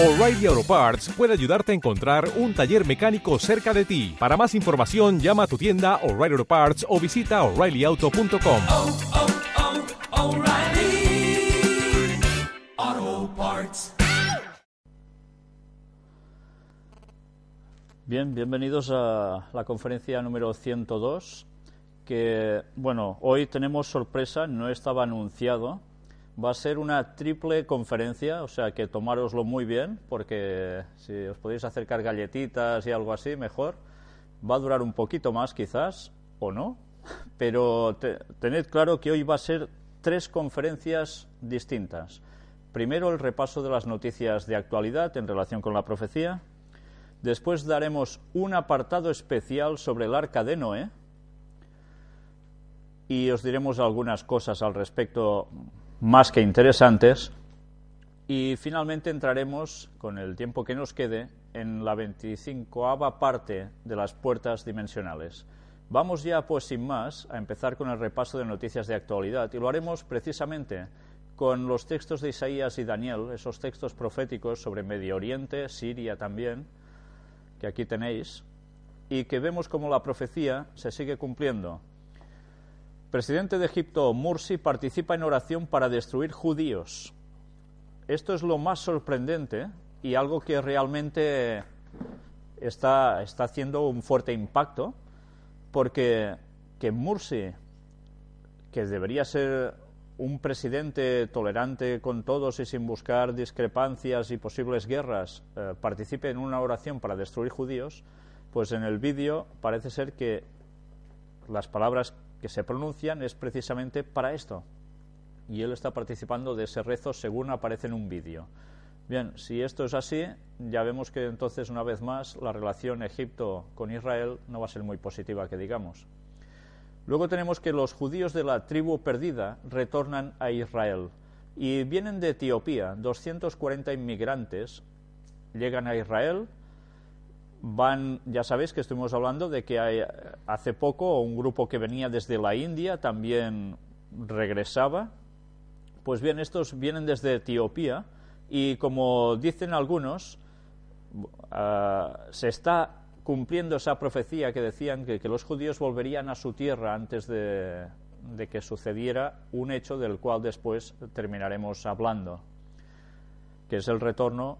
O'Reilly Auto Parts puede ayudarte a encontrar un taller mecánico cerca de ti. Para más información, llama a tu tienda O'Reilly Auto Parts o visita oreillyauto.com. oh, oh, O'Reilly Auto Parts. Bien, bienvenidos a la conferencia número 102, que, bueno, hoy tenemos sorpresa, no estaba anunciado. Va a ser una triple conferencia, o sea que tomároslo muy bien, porque si os podéis acercar galletitas y algo así, mejor. Va a durar un poquito más, quizás, o no, pero te- tened claro que hoy va a ser tres conferencias distintas. Primero, el repaso de las noticias de actualidad en relación con la profecía. Después daremos un apartado especial sobre el arca de Noé y os diremos algunas cosas al respecto más que interesantes. Y finalmente entraremos, con el tiempo que nos quede, en la 25 parte de las puertas dimensionales. Vamos ya, pues sin más, a empezar con el repaso de noticias de actualidad y lo haremos precisamente con los textos de Isaías y Daniel, esos textos proféticos sobre Medio Oriente, Siria también, que aquí tenéis, y que vemos como la profecía se sigue cumpliendo. Presidente de Egipto, Mursi, participa en oración para destruir judíos. Esto es lo más sorprendente y algo que realmente está, está haciendo un fuerte impacto, porque que Mursi, que debería ser un presidente tolerante con todos y sin buscar discrepancias y posibles guerras, eh, participe en una oración para destruir judíos, pues en el vídeo parece ser que las palabras que se pronuncian es precisamente para esto. Y él está participando de ese rezo según aparece en un vídeo. Bien, si esto es así, ya vemos que entonces, una vez más, la relación Egipto con Israel no va a ser muy positiva, que digamos. Luego tenemos que los judíos de la tribu perdida retornan a Israel y vienen de Etiopía. 240 inmigrantes llegan a Israel. Van, ya sabéis que estuvimos hablando de que hace poco un grupo que venía desde la India también regresaba. Pues bien, estos vienen desde Etiopía y como dicen algunos, ah, se está cumpliendo esa profecía que decían que, que los judíos volverían a su tierra antes de, de que sucediera un hecho del cual después terminaremos hablando, que es el retorno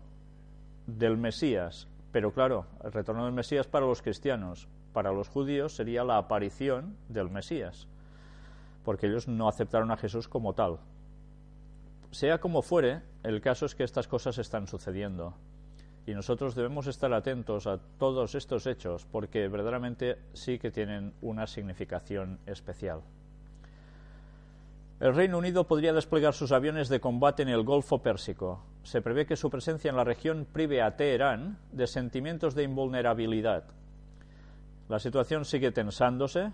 del Mesías. Pero claro, el retorno del Mesías para los cristianos, para los judíos sería la aparición del Mesías, porque ellos no aceptaron a Jesús como tal. Sea como fuere, el caso es que estas cosas están sucediendo y nosotros debemos estar atentos a todos estos hechos porque verdaderamente sí que tienen una significación especial. El Reino Unido podría desplegar sus aviones de combate en el Golfo Pérsico. Se prevé que su presencia en la región prive a Teherán de sentimientos de invulnerabilidad. La situación sigue tensándose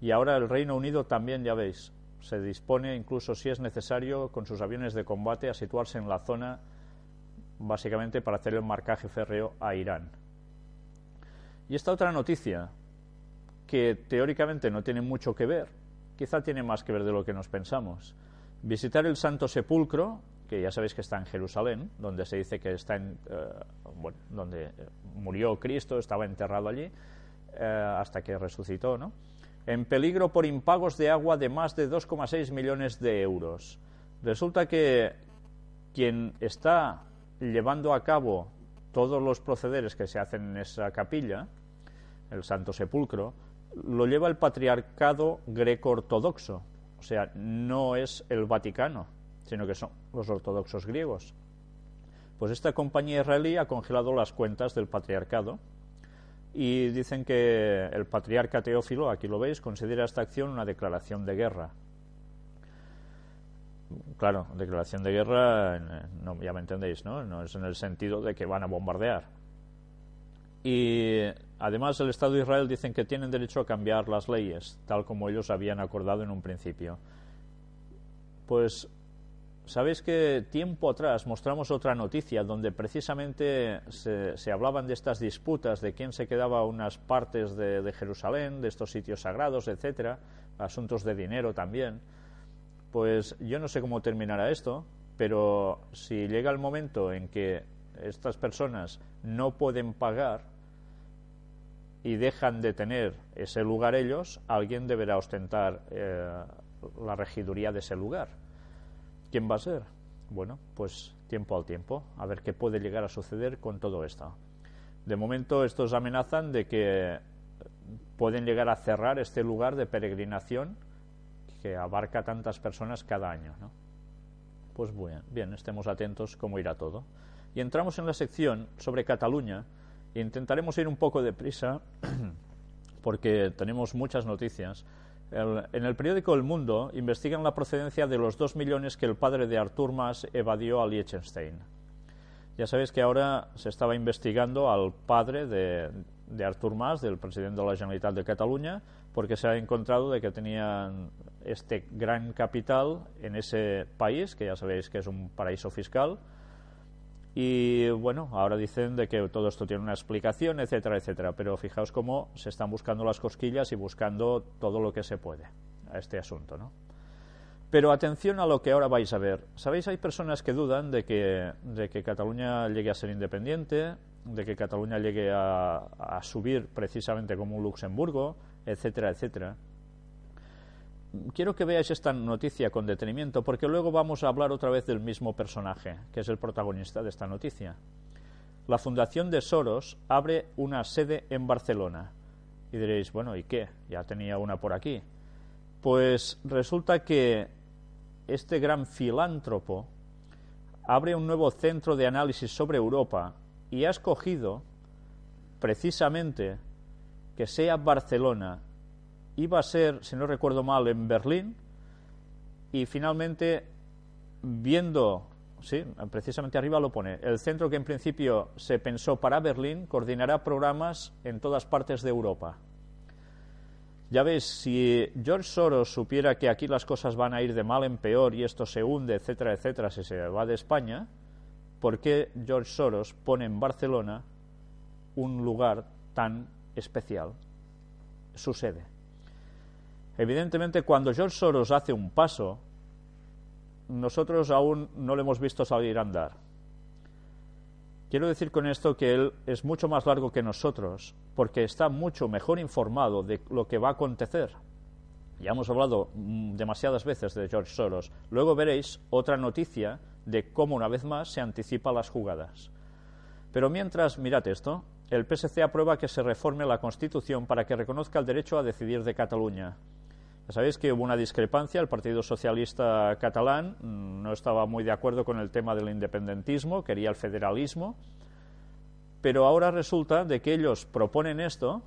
y ahora el Reino Unido también, ya veis, se dispone, incluso si es necesario, con sus aviones de combate a situarse en la zona básicamente para hacer el marcaje férreo a Irán. Y esta otra noticia, que teóricamente no tiene mucho que ver, quizá tiene más que ver de lo que nos pensamos. Visitar el Santo Sepulcro, que ya sabéis que está en Jerusalén, donde se dice que está en, eh, bueno, donde murió Cristo, estaba enterrado allí, eh, hasta que resucitó, ¿no? En peligro por impagos de agua de más de 2,6 millones de euros. Resulta que quien está llevando a cabo todos los procederes que se hacen en esa capilla, el Santo Sepulcro, lo lleva el patriarcado greco-ortodoxo. O sea, no es el Vaticano, sino que son los ortodoxos griegos. Pues esta compañía israelí ha congelado las cuentas del patriarcado y dicen que el patriarca Teófilo, aquí lo veis, considera esta acción una declaración de guerra. Claro, declaración de guerra, no, ya me entendéis, ¿no? No es en el sentido de que van a bombardear. Y además el Estado de Israel dicen que tienen derecho a cambiar las leyes, tal como ellos habían acordado en un principio. Pues sabéis que tiempo atrás mostramos otra noticia donde precisamente se, hablaban de estas disputas, de quién se quedaba unas partes de, de Jerusalén, de estos sitios sagrados, etcétera, asuntos de dinero también. Pues yo no sé cómo terminará esto, pero si llega el momento en que estas personas no pueden pagar y dejan de tener ese lugar ellos, alguien deberá ostentar eh, la regiduría de ese lugar. ¿Quién va a ser? Bueno, pues tiempo al tiempo, a ver qué puede llegar a suceder con todo esto. De momento estos amenazan de que pueden llegar a cerrar este lugar de peregrinación que abarca tantas personas cada año. ¿no? Pues bien, bien, estemos atentos cómo irá todo. Y entramos en la sección sobre Cataluña intentaremos ir un poco deprisa porque tenemos muchas noticias. en el periódico El Mundo investigan la procedencia de los dos millones que el padre de Artur Mas evadió a Liechtenstein. Ya sabéis que ahora se estaba investigando al padre de, de Artur Mas, del presidente de la Generalitat de Cataluña, porque se ha encontrado de que tenían este gran capital en ese país, que ya sabéis que es un paraíso fiscal, y bueno, ahora dicen de que todo esto tiene una explicación, etcétera, etcétera, pero fijaos cómo se están buscando las cosquillas y buscando todo lo que se puede a este asunto, ¿no? Pero atención a lo que ahora vais a ver. Sabéis, hay personas que dudan de que, de que Cataluña llegue a ser independiente, de que Cataluña llegue a, a subir precisamente como un Luxemburgo, etcétera, etcétera quiero que veáis esta noticia con detenimiento porque luego vamos a hablar otra vez del mismo personaje, que es el protagonista de esta noticia. La Fundación de Soros abre una sede en Barcelona. Y diréis, bueno, ¿y qué? Ya tenía una por aquí. Pues resulta que este gran filántropo abre un nuevo centro de análisis sobre Europa y ha escogido precisamente que sea Barcelona iba a ser, si no recuerdo mal, en Berlín y finalmente, viendo, sí, precisamente arriba lo pone, el centro que en principio se pensó para Berlín coordinará programas en todas partes de Europa. Ya ves, si George Soros supiera que aquí las cosas van a ir de mal en peor y esto se hunde, etcétera, etcétera, si se va de España, ¿por qué George Soros pone en Barcelona un lugar tan especial, su sede? Evidentemente, cuando George Soros hace un paso, nosotros aún no le hemos visto salir a andar. Quiero decir con esto que él es mucho más largo que nosotros, porque está mucho mejor informado de lo que va a acontecer. Ya hemos hablado mm, demasiadas veces de George Soros. Luego veréis otra noticia de cómo una vez más se anticipa las jugadas. Pero mientras, mirad esto, el PSC aprueba que se reforme la Constitución para que reconozca el derecho a decidir de Cataluña. Sabéis que hubo una discrepancia, el Partido Socialista catalán mm, no estaba muy de acuerdo con el tema del independentismo, quería el federalismo, pero ahora resulta de que ellos proponen esto,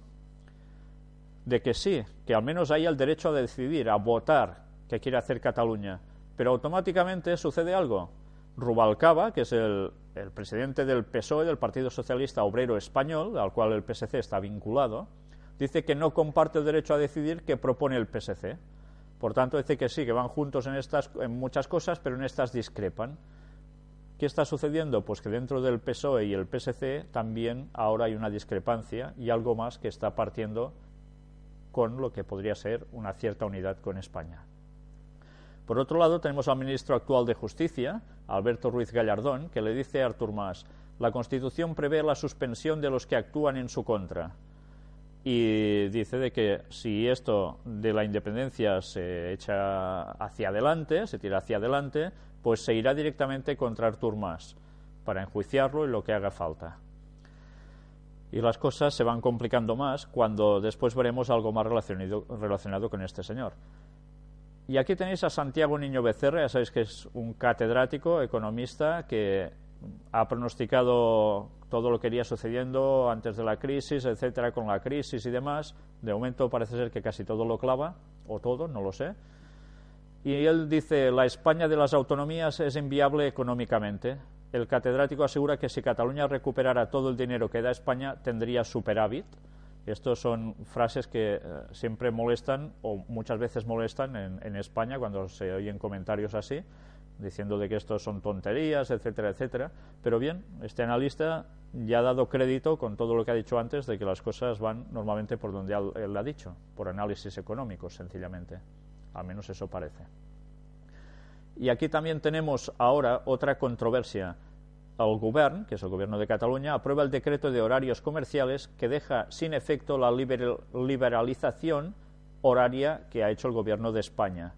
de que sí, que al menos haya el derecho a decidir, a votar qué quiere hacer Cataluña, pero automáticamente sucede algo. Rubalcaba, que es el, el presidente del PSOE, del Partido Socialista Obrero Español, al cual el PSC está vinculado, dice que no comparte el derecho a decidir que propone el PSC. Por tanto, dice que sí, que van juntos en, estas, en muchas cosas, pero en estas discrepan. ¿Qué está sucediendo? Pues que dentro del PSOE y el PSC también ahora hay una discrepancia y algo más que está partiendo con lo que podría ser una cierta unidad con España. Por otro lado, tenemos al ministro actual de Justicia, Alberto Ruiz Gallardón, que le dice a Artur Mas, la Constitución prevé la suspensión de los que actúan en su contra y dice de que si esto de la independencia se echa hacia adelante, se tira hacia adelante, pues se irá directamente contra Artur Mas para enjuiciarlo y lo que haga falta. Y las cosas se van complicando más cuando después veremos algo más relacionado, relacionado con este señor. Y aquí tenéis a Santiago Niño Becerra, ya sabéis que es un catedrático, economista, que ha pronosticado todo lo que iría sucediendo antes de la crisis, etcétera, con la crisis y demás. De momento parece ser que casi todo lo clava, o todo, no lo sé. Y él dice, la España de las autonomías es inviable económicamente. El catedrático asegura que si Cataluña recuperara todo el dinero que da España, tendría superávit. Estas son frases que eh, siempre molestan, o muchas veces molestan en, en España cuando se oyen comentarios así diciendo de que esto son tonterías, etcétera, etcétera. Pero bien, este analista ya ha dado crédito con todo lo que ha dicho antes de que las cosas van normalmente por donde él ha dicho, por análisis económicos, sencillamente. Al menos eso parece. Y aquí también tenemos ahora otra controversia. el gobierno, que es el gobierno de Cataluña, aprueba el decreto de horarios comerciales que deja sin efecto la liber- liberalización horaria que ha hecho el gobierno de España.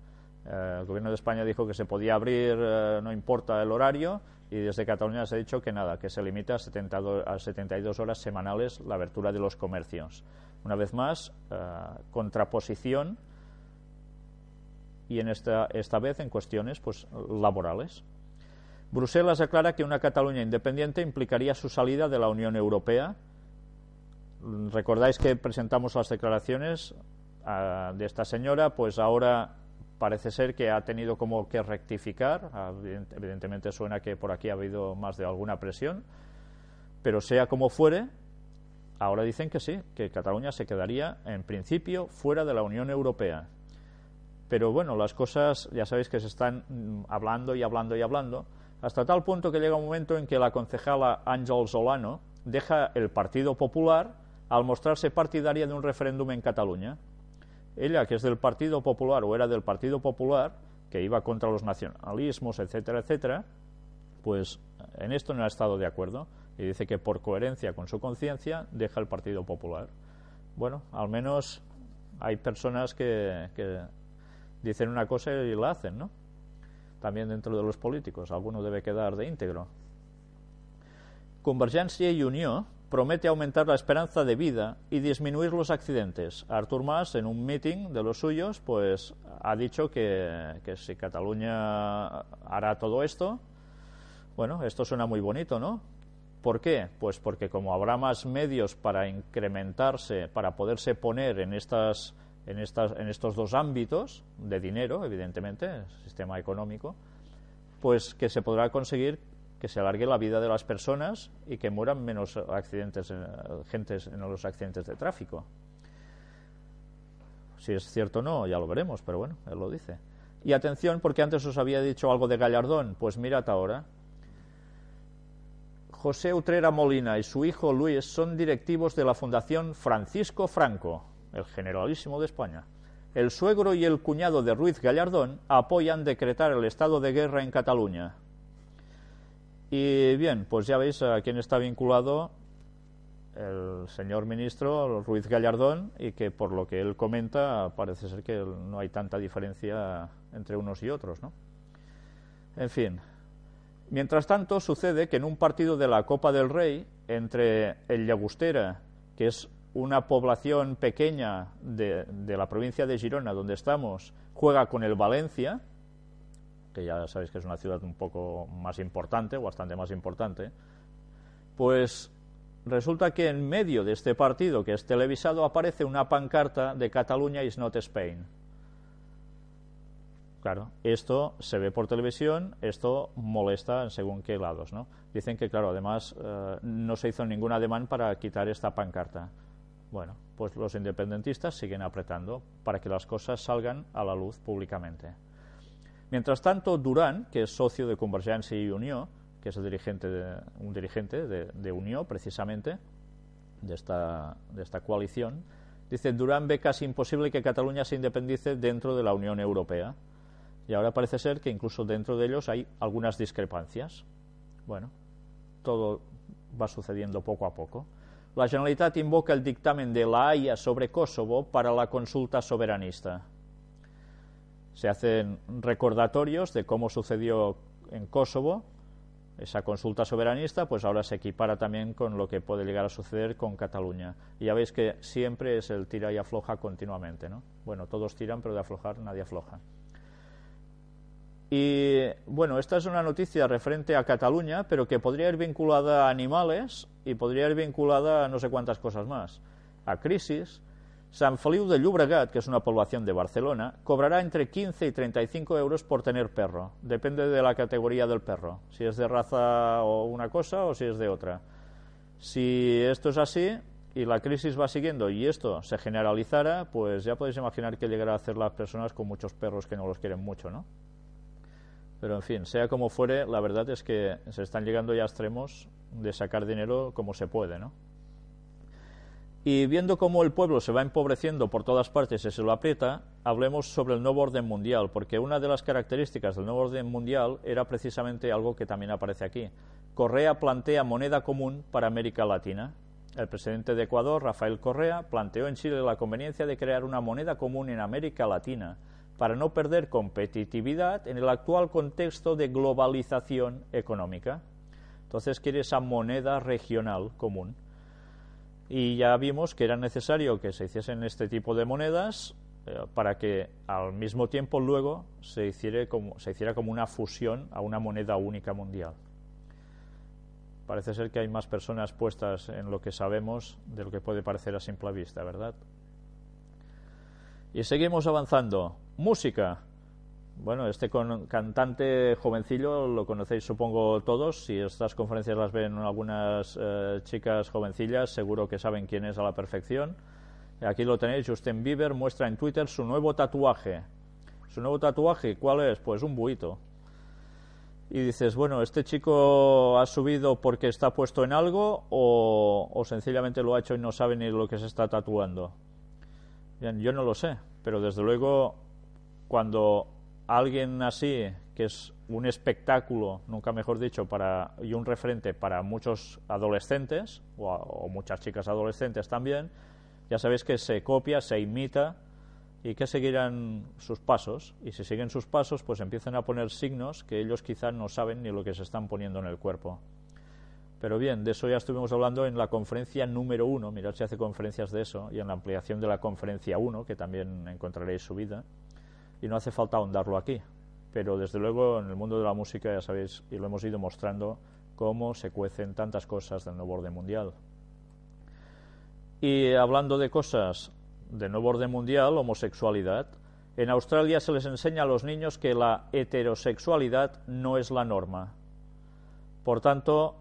Eh, el gobierno de España dijo que se podía abrir, eh, no importa el horario, y desde Cataluña se ha dicho que nada, que se limita a, 72, a 72 horas semanales la abertura de los comercios. Una vez más, eh, contraposición y en esta, esta vez en cuestiones pues, laborales. Bruselas aclara que una Cataluña independiente implicaría su salida de la Unión Europea. Recordáis que presentamos las declaraciones ah, de esta señora, pues ahora parece ser que ha tenido como que rectificar. Ah, evident- Evidentemente suena que por aquí ha habido más de alguna presión, pero sea como fuere, ahora dicen que sí, que Cataluña se quedaría en principio fuera de la Unión Europea. Pero bueno, las cosas ya sabéis que se están mm, hablando y hablando y hablando, hasta tal punto que llega un momento en que la concejala Ángel Solano deja el Partido Popular al mostrarse partidaria de un referéndum en Cataluña. Ella, que es del Partido Popular o era del Partido Popular, que iba contra los nacionalismos, etcétera, etcétera, pues en esto no ha estado de acuerdo y dice que por coherencia con su conciencia deja el Partido Popular. Bueno, al menos hay personas que, dicen una cosa y la hacen, ¿no? También dentro de los políticos, alguno debe quedar de íntegro. Convergencia y Unió promete aumentar la esperanza de vida y disminuir los accidentes. Artur Mas, en un meeting de los suyos, pues ha dicho que, si Cataluña hará todo esto, bueno, esto suena muy bonito, ¿no? ¿Por qué? Pues porque como habrá más medios para incrementarse, para poderse poner en estas en, estas, en estos dos ámbitos de dinero, evidentemente, sistema económico, pues que se podrá conseguir que se alargue la vida de las personas y que mueran menos accidentes, eh, gentes en los accidentes de tráfico. Si es cierto o no, ya lo veremos, pero bueno, él lo dice. Y atención, porque antes os había dicho algo de Gallardón, pues mirad ahora. José Utrera Molina y su hijo Luis son directivos de la Fundación Francisco Franco, el generalísimo de España. El suegro y el cuñado de Ruiz Gallardón apoyan decretar el estado de guerra en Cataluña. Y bien, pues ya veis a quién está vinculado el señor ministro Ruiz Gallardón y que por lo que él comenta parece ser que no hay tanta diferencia entre unos y otros, ¿no? En fin. Mientras tanto, sucede que en un partido de la Copa del Rey, entre el Llagostera, que es una población pequeña de, de, la provincia de Girona, donde estamos, juega con el Valencia, que ya sabéis que es una ciudad un poco más importante, o bastante más importante, pues resulta que en medio de este partido, que es televisado, aparece una pancarta de Cataluña is not Spain. Claro, esto se ve por televisión, esto molesta en según qué lados, ¿no? Dicen que, claro, además eh, no se hizo ningún ademán para quitar esta pancarta. Bueno, pues los independentistas siguen apretando para que las cosas salgan a la luz públicamente. Mientras tanto, Durán, que es socio de Convergencia y Unió, que es el dirigente de, un dirigente de, Unió, precisamente, de esta, de esta coalición, dice, Durán ve casi imposible que Cataluña se independice dentro de la Unión Europea. Y ahora parece ser que incluso dentro de ellos hay algunas discrepancias. Bueno, todo va sucediendo poco a poco. La Generalitat invoca el dictamen de la Haya sobre Kosovo para la consulta soberanista. Se hacen recordatorios de cómo sucedió en Kosovo esa consulta soberanista, pues ahora se equipara también con lo que puede llegar a suceder con Cataluña. Y ya veis que siempre es el tira y afloja continuamente, ¿no? Bueno, todos tiran, pero de aflojar nadie afloja. Y bueno, esta es una noticia referente a Cataluña, pero que podría ir vinculada a animales y podría ir vinculada a no sé cuántas cosas más. A crisis. San Feliu de Llobregat, que es una población de Barcelona, cobrará entre 15 y 35 euros por tener perro. Depende de la categoría del perro. Si es de raza o una cosa o si es de otra. Si esto es así y la crisis va siguiendo y esto se generalizara, pues ya podéis imaginar que llegará a hacer las personas con muchos perros que no los quieren mucho, ¿no? Pero en fin, sea como fuere, la verdad es que se están llegando ya a extremos de sacar dinero como se puede, ¿no? Y viendo cómo el pueblo se va empobreciendo por todas partes y se lo aprieta, hablemos sobre el nuevo orden mundial, porque una de las características del nuevo orden mundial era precisamente algo que también aparece aquí. Correa plantea moneda común para América Latina. El presidente de Ecuador, Rafael Correa, planteó en Chile la conveniencia de crear una moneda común en América Latina para no perder competitividad en el actual contexto de globalización económica. Entonces quiere esa moneda regional común y ya vimos que era necesario que se hiciesen este tipo de monedas eh, para que al mismo tiempo luego se hiciera, como, se hiciera como una fusión a una moneda única mundial. Parece ser que hay más personas puestas en lo que sabemos de lo que puede parecer a simple vista, ¿verdad? Y seguimos avanzando. Música. Bueno, este cantante jovencillo lo conocéis supongo todos. Si estas conferencias las ven algunas eh, chicas jovencillas, seguro que saben quién es a la perfección. Aquí lo tenéis, Justin Bieber muestra en Twitter su nuevo tatuaje. Su nuevo tatuaje, ¿cuál es? Pues un buito. Y dices, bueno, ¿este chico ha subido porque está puesto en algo o, sencillamente lo ha hecho y no sabe ni lo que se está tatuando? Yo no lo sé, pero desde luego cuando alguien así, que es un espectáculo, nunca mejor dicho, para, y un referente para muchos adolescentes, o, muchas chicas adolescentes también, ya sabéis que se copia, se imita y que seguirán sus pasos. Y si siguen sus pasos, pues empiezan a poner signos que ellos quizás no saben ni lo que se están poniendo en el cuerpo. Pero bien, de eso ya estuvimos hablando en la conferencia número uno, mirad si hace conferencias de eso, y en la ampliación de la conferencia uno, que también encontraréis subida y no hace falta ahondarlo aquí. Pero desde luego en el mundo de la música ya sabéis, y lo hemos ido mostrando, cómo se cuecen tantas cosas del nuevo orden mundial. Y hablando de cosas del nuevo orden mundial, homosexualidad, en Australia se les enseña a los niños que la heterosexualidad no es la norma. Por tanto,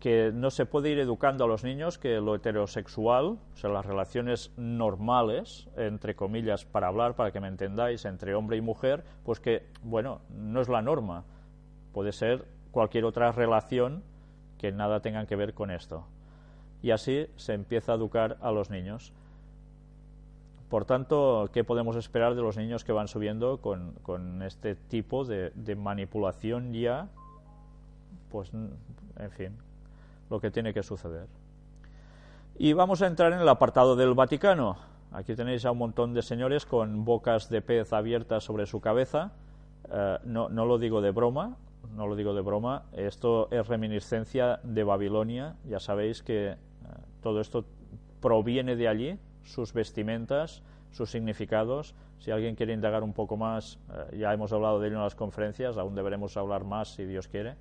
que no se puede ir educando a los niños que lo heterosexual, o sea, las relaciones normales, entre comillas, para hablar, para que me entendáis, entre hombre y mujer, pues que, bueno, no es la norma. Puede ser cualquier otra relación que nada tenga que ver con esto. Y así se empieza a educar a los niños. Por tanto, ¿qué podemos esperar de los niños que van subiendo con, con este tipo de, de manipulación ya? Pues, en fin, lo que tiene que suceder. Y vamos a entrar en el apartado del Vaticano. Aquí tenéis a un montón de señores con bocas de pez abiertas sobre su cabeza. Eh, no, no lo digo de broma, no lo digo de broma. Esto es reminiscencia de Babilonia. Ya sabéis que eh, todo esto proviene de allí, sus vestimentas, sus significados. Si alguien quiere indagar un poco más, eh, ya hemos hablado de ello en las conferencias, aún deberemos hablar más si Dios quiere.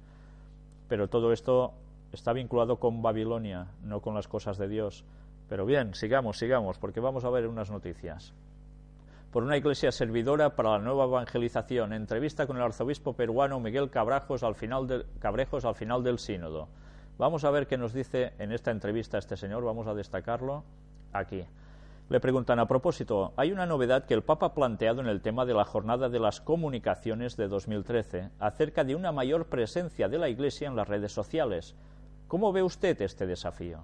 Pero todo esto está vinculado con Babilonia, no con las cosas de Dios. Pero bien, sigamos, sigamos, porque vamos a ver unas noticias. Por una iglesia servidora para la nueva evangelización. Entrevista con el arzobispo peruano Miguel Cabrajos al final Cabrejos al final del sínodo. Vamos a ver qué nos dice en esta entrevista este señor. Vamos a destacarlo aquí. Le preguntan a propósito, hay una novedad que el Papa ha planteado en el tema de la Jornada de las Comunicaciones de 2013 acerca de una mayor presencia de la Iglesia en las redes sociales. ¿Cómo ve usted este desafío?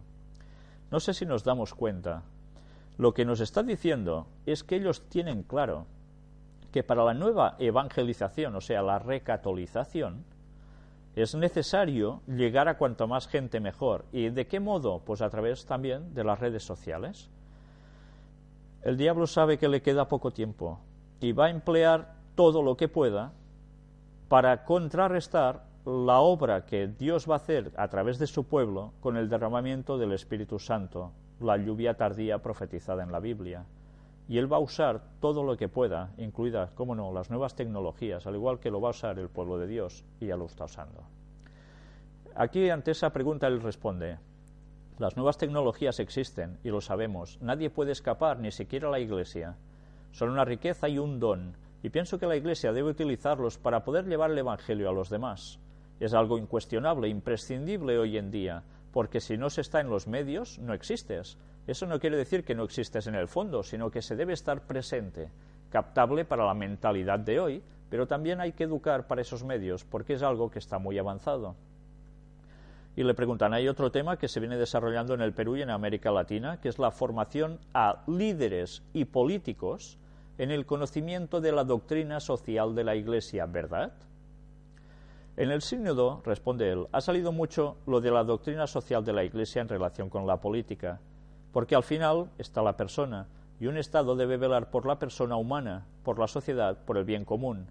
No sé si nos damos cuenta. Lo que nos está diciendo es que ellos tienen claro que para la nueva evangelización, o sea, la recatolización, es necesario llegar a cuanto más gente mejor. ¿Y de qué modo? Pues a través también de las redes sociales. El diablo sabe que le queda poco tiempo y va a emplear todo lo que pueda para contrarrestar la obra que Dios va a hacer a través de su pueblo con el derramamiento del Espíritu Santo, la lluvia tardía profetizada en la Biblia. Y Él va a usar todo lo que pueda, incluidas, como no, las nuevas tecnologías, al igual que lo va a usar el pueblo de Dios, y ya lo está usando. Aquí, ante esa pregunta, Él responde, las nuevas tecnologías existen, y lo sabemos, nadie puede escapar, ni siquiera la Iglesia. Son una riqueza y un don, y pienso que la Iglesia debe utilizarlos para poder llevar el Evangelio a los demás es algo incuestionable, imprescindible hoy en día, porque si no se está en los medios, no existes. Eso no quiere decir que no existes en el fondo, sino que se debe estar presente, captable para la mentalidad de hoy, pero también hay que educar para esos medios, porque es algo que está muy avanzado. Y le preguntan, hay otro tema que se viene desarrollando en el Perú y en América Latina, que es la formación a líderes y políticos en el conocimiento de la doctrina social de la Iglesia, ¿verdad? En el sínodo, responde él, ha salido mucho lo de la doctrina social de la Iglesia en relación con la política, porque al final está la persona, y un Estado debe velar por la persona humana, por la sociedad, por el bien común.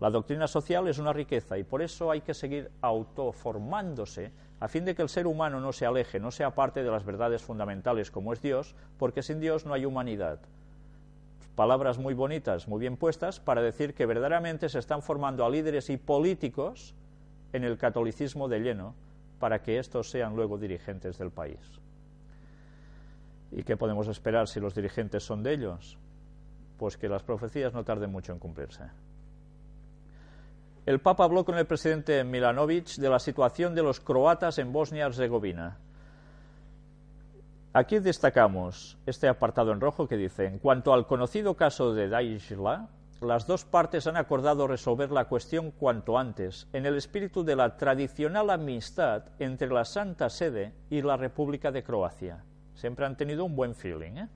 La doctrina social es una riqueza y por eso hay que seguir autoformándose a fin de que el ser humano no se aleje, no sea parte de las verdades fundamentales como es Dios, porque sin Dios no hay humanidad. Palabras muy bonitas, muy bien puestas, para decir que verdaderamente se están formando a líderes y políticos en el catolicismo de lleno para que estos sean luego dirigentes del país. ¿Y qué podemos esperar si los dirigentes son de ellos? Pues que las profecías no tarden mucho en cumplirse. El Papa habló con el presidente Milanovic de la situación de los croatas en Bosnia-Herzegovina. Aquí destacamos este apartado en rojo que dice, en cuanto al conocido caso de Daishla, las dos partes han acordado resolver la cuestión cuanto antes, en el espíritu de la tradicional amistad entre la Santa Sede y la República de Croacia. Siempre han tenido un buen feeling. ¿eh?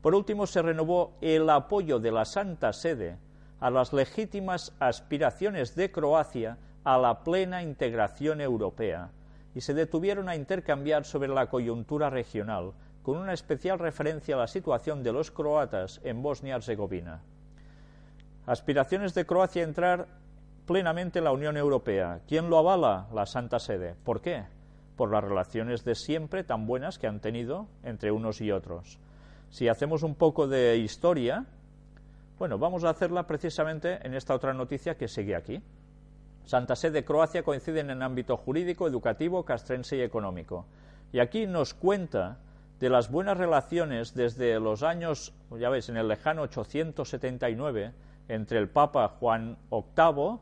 Por último, se renovó el apoyo de la Santa Sede a las legítimas aspiraciones de Croacia a la plena integración europea y se detuvieron a intercambiar sobre la coyuntura regional, con una especial referencia a la situación de los croatas en Bosnia-Herzegovina. Aspiraciones de Croacia a entrar plenamente en la Unión Europea. ¿Quién lo avala? La Santa Sede. ¿Por qué? Por las relaciones de siempre tan buenas que han tenido entre unos y otros. Si hacemos un poco de historia, bueno, vamos a hacerla precisamente en esta otra noticia que sigue aquí. Santa Sede y Croacia coinciden en ámbito jurídico, educativo, castrense y económico. Y aquí nos cuenta de las buenas relaciones desde los años, ya veis, en el lejano 879, entre el Papa Juan VIII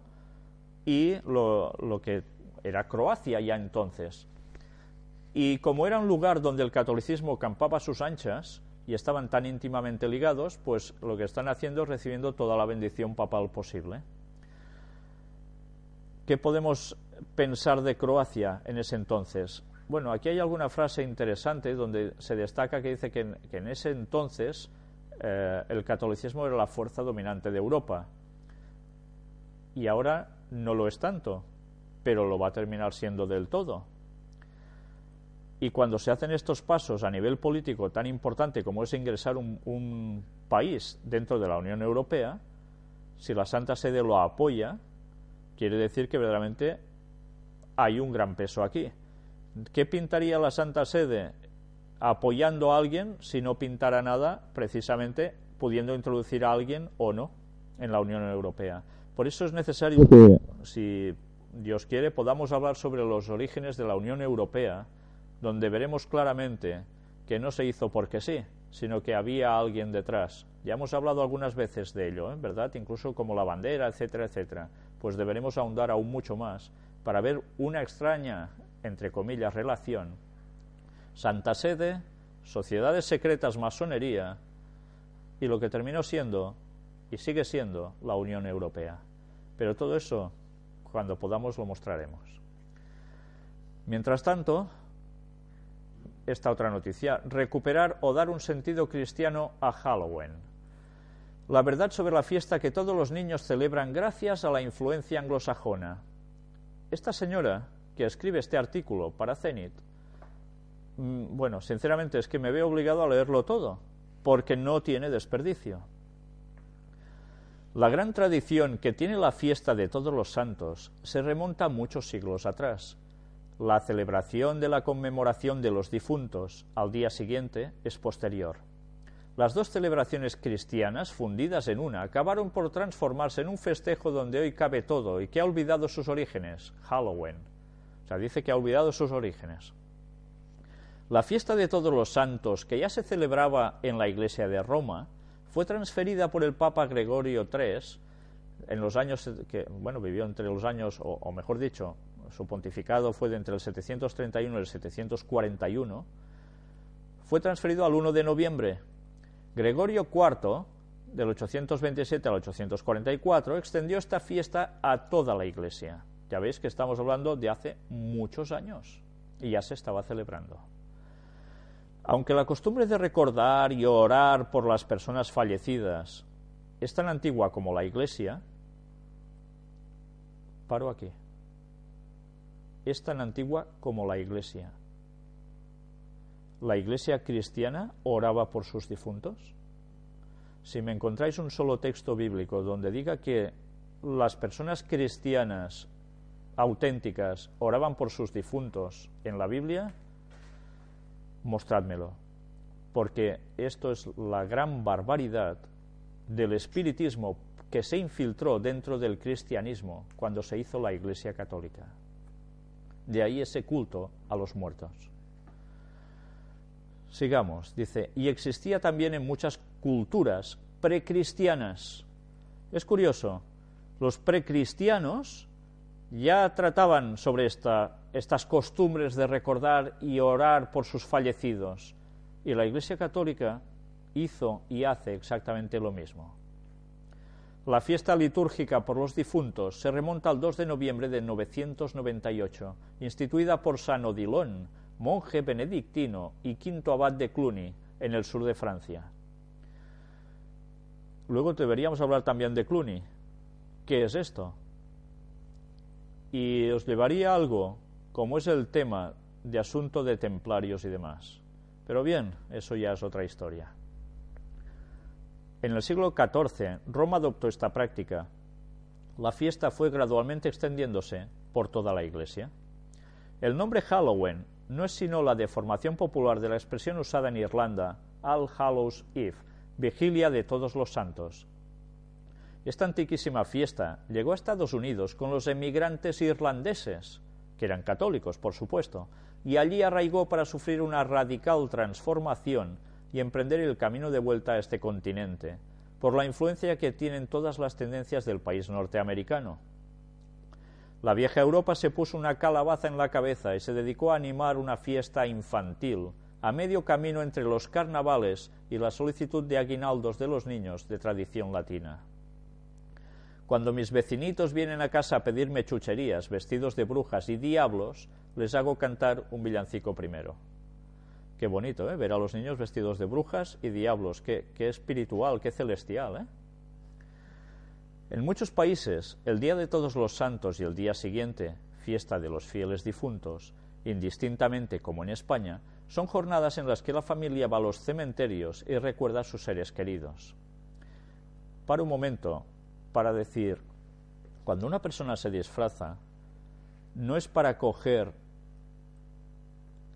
y lo, que era Croacia ya entonces. Y como era un lugar donde el catolicismo campaba a sus anchas y estaban tan íntimamente ligados, pues lo que están haciendo es recibiendo toda la bendición papal posible. ¿Qué podemos pensar de Croacia en ese entonces? Bueno, aquí hay alguna frase interesante donde se destaca que dice que en ese entonces eh, el catolicismo era la fuerza dominante de Europa. Y ahora no lo es tanto, pero lo va a terminar siendo del todo. Y cuando se hacen estos pasos a nivel político tan importante como es ingresar un, un país dentro de la Unión Europea, si la Santa Sede lo apoya, quiere decir que verdaderamente hay un gran peso aquí. ¿Qué pintaría la Santa Sede apoyando a alguien si no pintara nada, precisamente pudiendo introducir a alguien o no en la Unión Europea. Por eso es necesario que, si Dios quiere, podamos hablar sobre los orígenes de la Unión Europea, donde veremos claramente que no se hizo porque sí, sino que había alguien detrás. Ya hemos hablado algunas veces de ello, ¿eh? ¿verdad? Incluso como la bandera, etcétera, etcétera. Pues deberemos ahondar aún mucho más para ver una extraña, entre comillas, relación Santa Sede, sociedades secretas, masonería y lo que terminó siendo y sigue siendo la Unión Europea. Pero todo eso, cuando podamos, lo mostraremos. Mientras tanto, esta otra noticia, recuperar o dar un sentido cristiano a Halloween. La verdad sobre la fiesta que todos los niños celebran gracias a la influencia anglosajona. Esta señora que escribe este artículo para Zenit bueno, sinceramente es que me veo obligado a leerlo todo, porque no tiene desperdicio. La gran tradición que tiene la fiesta de todos los santos se remonta muchos siglos atrás. La celebración de la conmemoración de los difuntos al día siguiente es posterior. Las dos celebraciones cristianas, fundidas en una, acabaron por transformarse en un festejo donde hoy cabe todo y que ha olvidado sus orígenes, Halloween. O sea, dice que ha olvidado sus orígenes. La fiesta de todos los santos, que ya se celebraba en la iglesia de Roma, fue transferida por el Papa Gregorio III en los años que, bueno, vivió entre los años, o, mejor dicho, su pontificado fue de entre el 731 y el 741, fue transferido al 1 de noviembre. Gregorio IV, del 827 al 844, extendió esta fiesta a toda la iglesia. Ya veis que estamos hablando de hace muchos años y ya se estaba celebrando. Aunque la costumbre de recordar y orar por las personas fallecidas es tan antigua como la Iglesia, paro aquí. Es tan antigua como la Iglesia. ¿La Iglesia cristiana oraba por sus difuntos? Si me encontráis un solo texto bíblico donde diga que las personas cristianas auténticas oraban por sus difuntos en la Biblia, mostrádmelo, porque esto es la gran barbaridad del espiritismo que se infiltró dentro del cristianismo cuando se hizo la Iglesia Católica. De ahí ese culto a los muertos. Sigamos, dice, y existía también en muchas culturas precristianas. Es curioso, los precristianos ya trataban sobre esta, estas costumbres de recordar y orar por sus fallecidos, y la Iglesia Católica hizo y hace exactamente lo mismo. La fiesta litúrgica por los difuntos se remonta al 2 de noviembre de 998, instituida por San Odilon, monje benedictino y quinto abad de Cluny, en el sur de Francia. Luego deberíamos hablar también de Cluny. ¿Qué es esto? Y os llevaría algo, como es el tema de asunto de templarios y demás. Pero bien, eso ya es otra historia. En el siglo XIV, Roma adoptó esta práctica. La fiesta fue gradualmente extendiéndose por toda la Iglesia. El nombre Halloween no es sino la deformación popular de la expresión usada en Irlanda, All Hallows Eve, vigilia de todos los santos. Esta antiquísima fiesta llegó a Estados Unidos con los emigrantes irlandeses, que eran católicos, por supuesto, y allí arraigó para sufrir una radical transformación y emprender el camino de vuelta a este continente, por la influencia que tienen todas las tendencias del país norteamericano. La vieja Europa se puso una calabaza en la cabeza y se dedicó a animar una fiesta infantil, a medio camino entre los carnavales y la solicitud de aguinaldos de los niños de tradición latina. Cuando mis vecinitos vienen a casa a pedirme chucherías, vestidos de brujas y diablos, les hago cantar un villancico primero. Qué bonito, ¿eh? Ver a los niños vestidos de brujas y diablos. Qué, qué espiritual, qué celestial, ¿eh? En muchos países, el Día de Todos los Santos y el día siguiente, fiesta de los fieles difuntos, indistintamente como en España, son jornadas en las que la familia va a los cementerios y recuerda a sus seres queridos. Para un momento, para decir, cuando una persona se disfraza, no es para coger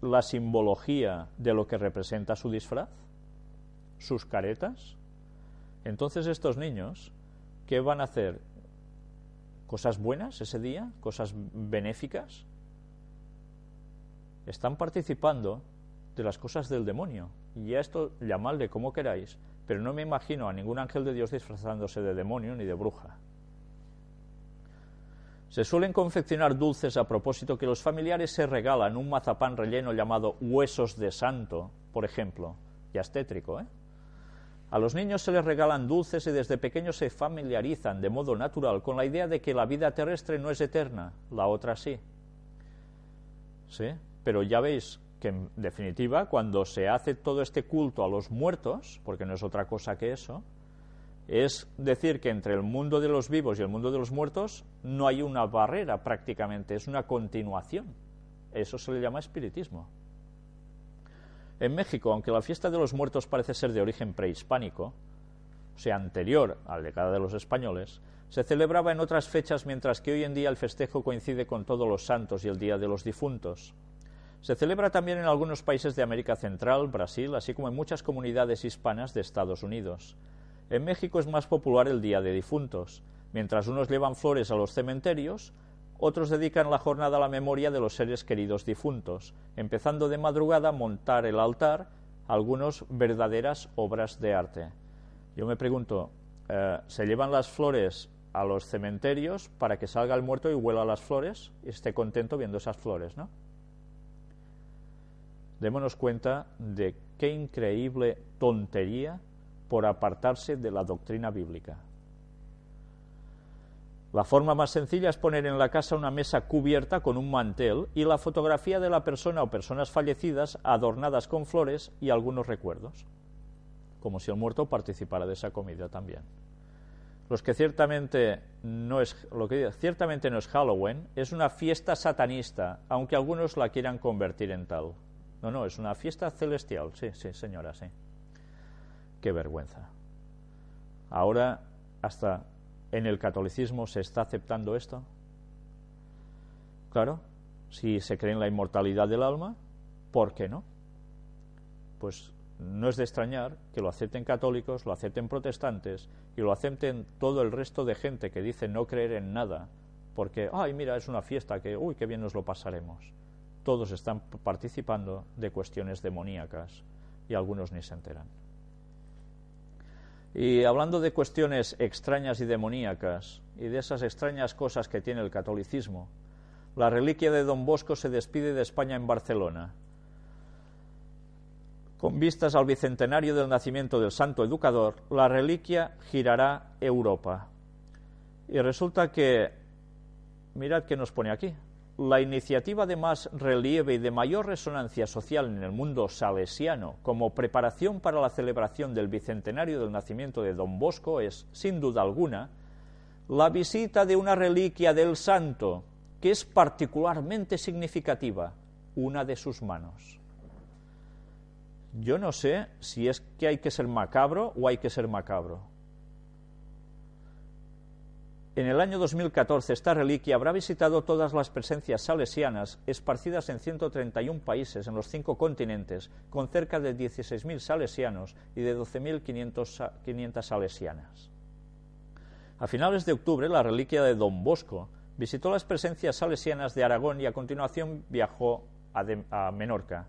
la simbología de lo que representa su disfraz, sus caretas. Entonces estos niños, ¿qué van a hacer? ¿Cosas buenas ese día? ¿Cosas benéficas? Están participando de las cosas del demonio. Y a esto llamadle como queráis, pero no me imagino a ningún ángel de Dios disfrazándose de demonio ni de bruja. Se suelen confeccionar dulces a propósito que los familiares se regalan un mazapán relleno llamado huesos de santo, por ejemplo. Ya es tétrico, ¿eh? A los niños se les regalan dulces y desde pequeños se familiarizan de modo natural con la idea de que la vida terrestre no es eterna, la otra sí. ¿Sí? Pero ya veis que en definitiva cuando se hace todo este culto a los muertos, porque no es otra cosa que eso, es decir que entre el mundo de los vivos y el mundo de los muertos no hay una barrera prácticamente, es una continuación. Eso se le llama espiritismo. En México, aunque la fiesta de los muertos parece ser de origen prehispánico, o sea, anterior a la década de los españoles, se celebraba en otras fechas mientras que hoy en día el festejo coincide con todos los santos y el Día de los Difuntos. Se celebra también en algunos países de América Central, Brasil, así como en muchas comunidades hispanas de Estados Unidos. En México es más popular el Día de Difuntos. Mientras unos llevan flores a los cementerios, otros dedican la jornada a la memoria de los seres queridos difuntos, empezando de madrugada a montar el altar, algunos verdaderas obras de arte. Yo me pregunto, eh, ¿se llevan las flores a los cementerios para que salga el muerto y huela las flores y esté contento viendo esas flores, ¿no? Démonos cuenta de qué increíble tontería por apartarse de la doctrina bíblica. La forma más sencilla es poner en la casa una mesa cubierta con un mantel y la fotografía de la persona o personas fallecidas adornadas con flores y algunos recuerdos, como si el muerto participara de esa comida también. Los que ciertamente no es lo que ciertamente no es Halloween, es una fiesta satanista, aunque algunos la quieran convertir en tal. No, no, es una fiesta celestial, sí, sí, señora, sí. Qué vergüenza. Ahora hasta en el catolicismo se está aceptando esto? Claro, si se cree en la inmortalidad del alma, ¿por qué no? Pues no es de extrañar que lo acepten católicos, lo acepten protestantes y lo acepten todo el resto de gente que dice no creer en nada, porque, ay, mira, es una fiesta que, uy, qué bien nos lo pasaremos. Todos están participando de cuestiones demoníacas y algunos ni se enteran. Y hablando de cuestiones extrañas y demoníacas, y de esas extrañas cosas que tiene el catolicismo, la reliquia de Don Bosco se despide de España en Barcelona. Con vistas al bicentenario del nacimiento del Santo Educador, la reliquia girará Europa. Y resulta que, mirad qué nos pone aquí, la iniciativa de más relieve y de mayor resonancia social en el mundo salesiano como preparación para la celebración del bicentenario del nacimiento de Don Bosco es, sin duda alguna, la visita de una reliquia del santo que es particularmente significativa, una de sus manos. Yo no sé si es que hay que ser macabro o hay que ser macabro. En el año 2014 esta reliquia habrá visitado todas las presencias salesianas esparcidas en 131 países en los cinco continentes, con cerca de 16.000 salesianos y de 12.500 salesianas. A finales de octubre, la reliquia de Don Bosco visitó las presencias salesianas de Aragón y a continuación viajó a, Menorca.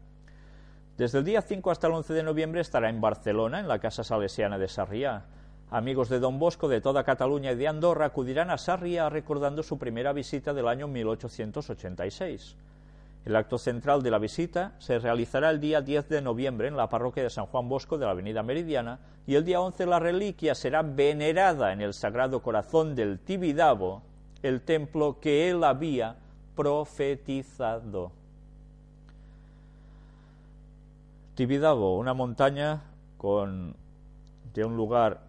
Desde el día 5 hasta el 11 de noviembre estará en Barcelona, en la Casa Salesiana de Sarriá, Amigos de Don Bosco de toda Cataluña y de Andorra acudirán a Sarriá recordando su primera visita del año 1886. El acto central de la visita se realizará el día 10 de noviembre en la parroquia de San Juan Bosco de la Avenida Meridiana y el día 11 la reliquia será venerada en el Sagrado Corazón del Tibidabo, el templo que él había profetizado. Tibidabo, una montaña de un lugar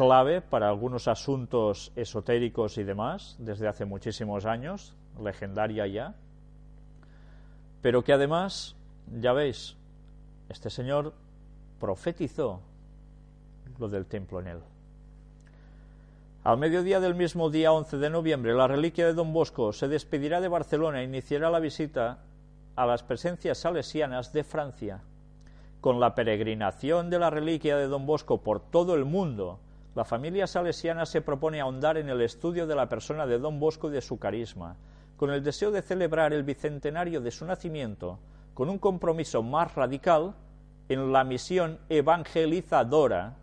clave para algunos asuntos esotéricos y demás desde hace muchísimos años, legendaria ya, pero que además, ya veis, este señor profetizó lo del templo en él. Al mediodía del mismo día 11 de noviembre, la reliquia de Don Bosco se despedirá de Barcelona e iniciará la visita a las presencias salesianas de Francia. Con la peregrinación de la reliquia de Don Bosco por todo el mundo, la familia salesiana se propone ahondar en el estudio de la persona de Don Bosco y de su carisma, con el deseo de celebrar el bicentenario de su nacimiento, con un compromiso más radical en la misión evangelizadora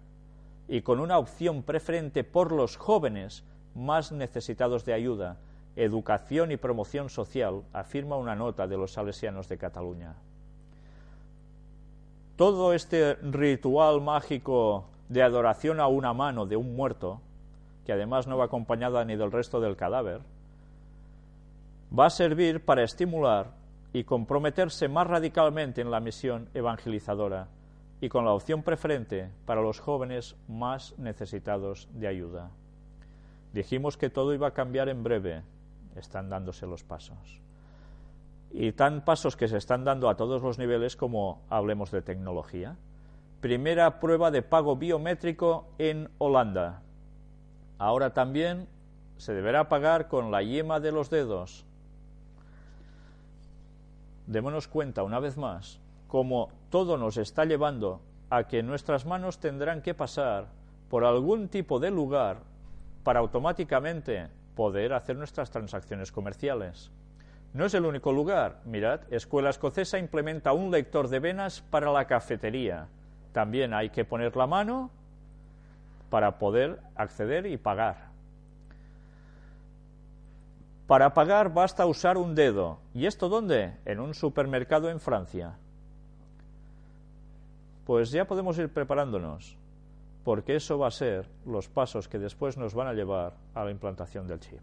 y con una opción preferente por los jóvenes más necesitados de ayuda, educación y promoción social, afirma una nota de los salesianos de Cataluña. Todo este ritual mágico de adoración a una mano de un muerto, que además no va acompañada ni del resto del cadáver, va a servir para estimular y comprometerse más radicalmente en la misión evangelizadora y con la opción preferente para los jóvenes más necesitados de ayuda. Dijimos que todo iba a cambiar en breve, están dándose los pasos. Y tan pasos que se están dando a todos los niveles como hablemos de tecnología primera prueba de pago biométrico en Holanda. Ahora también se deberá pagar con la yema de los dedos. Démonos cuenta una vez más cómo todo nos está llevando a que nuestras manos tendrán que pasar por algún tipo de lugar para automáticamente poder hacer nuestras transacciones comerciales. No es el único lugar. Mirad, Escuela Escocesa implementa un lector de venas para la cafetería también hay que poner la mano para poder acceder y pagar. Para pagar basta usar un dedo. ¿Y esto dónde? En un supermercado en Francia. Pues ya podemos ir preparándonos, porque eso va a ser los pasos que después nos van a llevar a la implantación del chip.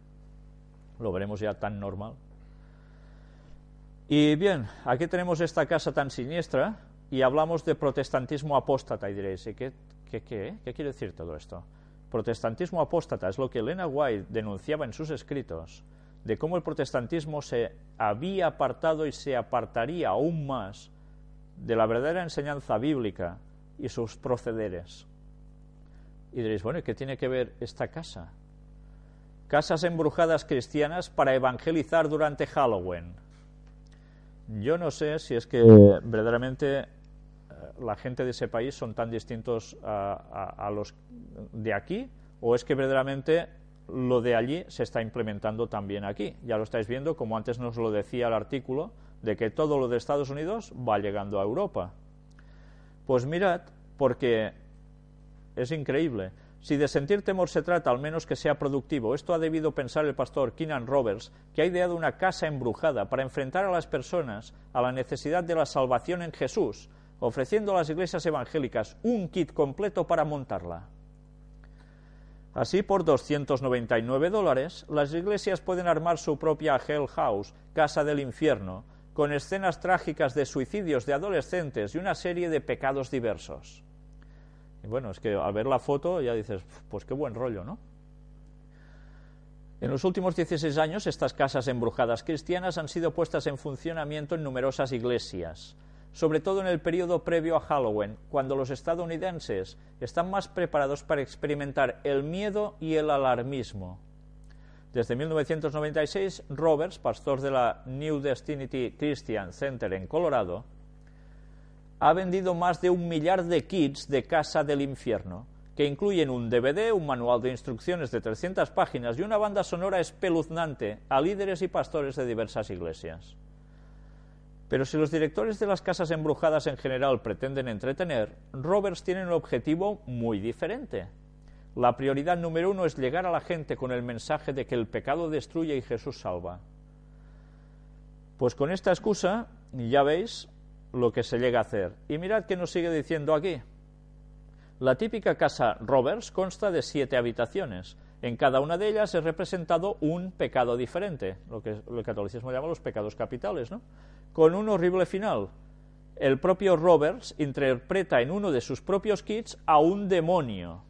Lo veremos ya tan normal. Y bien, aquí tenemos esta casa tan siniestra y hablamos de protestantismo apóstata y diréis, ¿qué, qué, qué, qué quiere decir todo esto? Protestantismo apóstata es lo que Elena White denunciaba en sus escritos, de cómo el protestantismo se había apartado y se apartaría aún más de la verdadera enseñanza bíblica y sus procederes. Y diréis, bueno, ¿y qué tiene que ver esta casa? Casas embrujadas cristianas para evangelizar durante Halloween. Yo no sé si es que verdaderamente eh, la gente de ese país son tan distintos a, a, a los de aquí o es que verdaderamente lo de allí se está implementando también aquí. Ya lo estáis viendo, como antes nos lo decía el artículo, de que todo lo de Estados Unidos va llegando a Europa. Pues mirad, porque es increíble. Si de sentir temor se trata, al menos que sea productivo. Esto ha debido pensar el pastor Keenan Roberts, que ha ideado una casa embrujada para enfrentar a las personas a la necesidad de la salvación en Jesús, ofreciendo a las iglesias evangélicas un kit completo para montarla. Así, por 299 dólares, las iglesias pueden armar su propia Hell House, casa del infierno, con escenas trágicas de suicidios de adolescentes y una serie de pecados diversos. Y bueno, es que al ver la foto ya dices, pues qué buen rollo, ¿no? En los últimos 16 años, estas casas embrujadas cristianas han sido puestas en funcionamiento en numerosas iglesias, sobre todo en el periodo previo a Halloween, cuando los estadounidenses están más preparados para experimentar el miedo y el alarmismo. Desde 1996, Roberts, pastor de la New Destiny Christian Center en Colorado, ha vendido más de un millar de kits de Casa del Infierno, que incluyen un DVD, un manual de instrucciones de 300 páginas y una banda sonora espeluznante a líderes y pastores de diversas iglesias. Pero si los directores de las casas embrujadas en general pretenden entretener, Roberts tiene un objetivo muy diferente la prioridad número uno es llegar a la gente con el mensaje de que el pecado destruye y Jesús salva. Pues con esta excusa ya veis lo que se llega a hacer. Y mirad que nos sigue diciendo aquí. La típica casa Roberts consta de siete habitaciones. En cada una de ellas es representado un pecado diferente, lo que el catolicismo llama los pecados capitales, ¿no? Con un horrible final. El propio Roberts interpreta en uno de sus propios kits a un demonio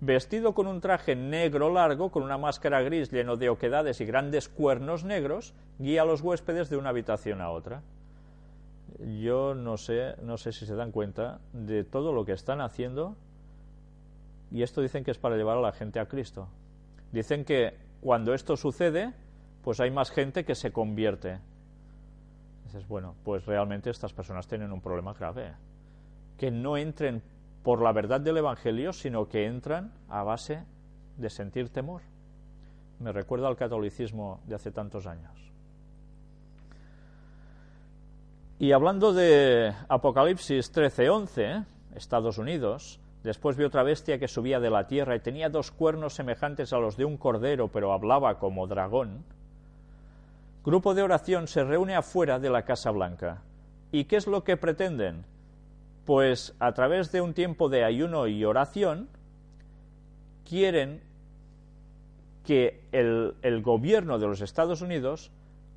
vestido con un traje negro largo, con una máscara gris lleno de oquedades y grandes cuernos negros, guía a los huéspedes de una habitación a otra. Yo no sé, no sé si se dan cuenta de todo lo que están haciendo y esto dicen que es para llevar a la gente a Cristo. Dicen que cuando esto sucede, pues hay más gente que se convierte. Dices, bueno, pues realmente estas personas tienen un problema grave. Que no entren por la verdad del Evangelio, sino que entran a base de sentir temor. Me recuerda al catolicismo de hace tantos años. Y hablando de Apocalipsis 13:11, ¿eh? Estados Unidos, después vi otra bestia que subía de la tierra y tenía dos cuernos semejantes a los de un cordero, pero hablaba como dragón. Grupo de oración se reúne afuera de la Casa Blanca. ¿Y qué es lo que pretenden? pues a través de un tiempo de ayuno y oración, quieren que el, el, gobierno de los Estados Unidos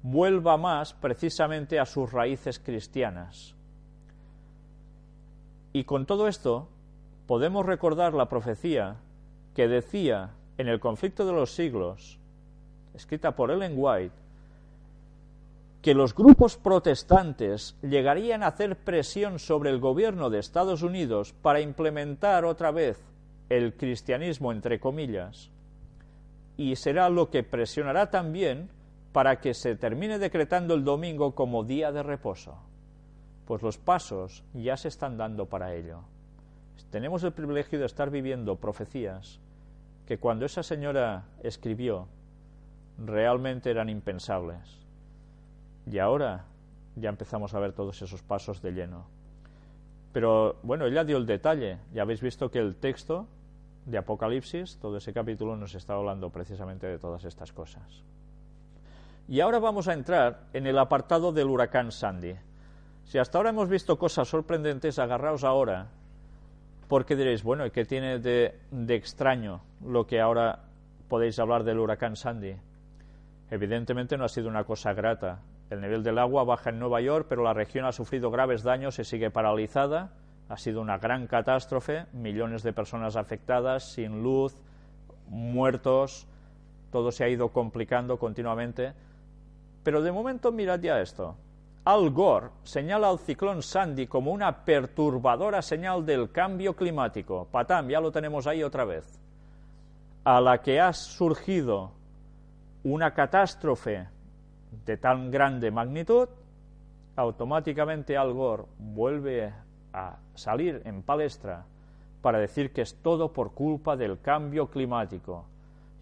vuelva más precisamente a sus raíces cristianas. Y con todo esto podemos recordar la profecía que decía en el conflicto de los siglos, escrita por Ellen White, que los grupos protestantes llegarían a hacer presión sobre el gobierno de Estados Unidos para implementar otra vez el cristianismo, entre comillas, y será lo que presionará también para que se termine decretando el domingo como día de reposo. Pues los pasos ya se están dando para ello. Tenemos el privilegio de estar viviendo profecías que cuando esa señora escribió realmente eran impensables y ahora ya empezamos a ver todos esos pasos de lleno. Pero bueno, ella dio el detalle. Ya habéis visto que el texto de Apocalipsis, todo ese capítulo nos está hablando precisamente de todas estas cosas. Y ahora vamos a entrar en el apartado del huracán Sandy. Si hasta ahora hemos visto cosas sorprendentes, agarraos ahora, porque diréis, bueno, ¿y qué tiene de, de extraño lo que ahora podéis hablar del huracán Sandy? Evidentemente no ha sido una cosa grata. El nivel del agua baja en Nueva York, pero la región ha sufrido graves daños y sigue paralizada. Ha sido una gran catástrofe, millones de personas afectadas, sin luz, muertos, todo se ha ido complicando continuamente. Pero de momento mirad ya esto. Al Gore señala al ciclón Sandy como una perturbadora señal del cambio climático. Patam, ya lo tenemos ahí otra vez. A la que ha surgido una catástrofe de tan grande magnitud, automáticamente Al Gore vuelve a salir en palestra para decir que es todo por culpa del cambio climático.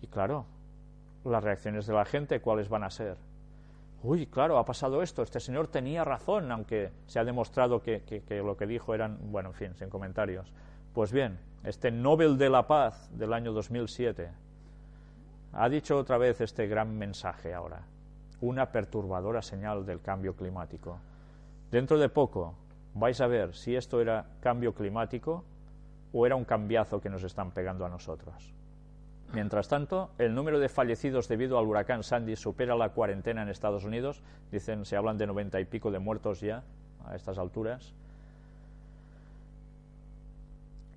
Y claro, las reacciones de la gente, ¿cuáles van a ser? Uy, claro, ha pasado esto, este señor tenía razón, aunque se ha demostrado que, lo que dijo eran, bueno, en fin, sin comentarios. Pues bien, este Nobel de la Paz del año 2007 ha dicho otra vez este gran mensaje ahora, una perturbadora señal del cambio climático. Dentro de poco vais a ver si esto era cambio climático o era un cambiazo que nos están pegando a nosotros. Mientras tanto, el número de fallecidos debido al huracán Sandy supera la cuarentena en Estados Unidos. Dicen, se hablan de noventa y pico de muertos ya a estas alturas.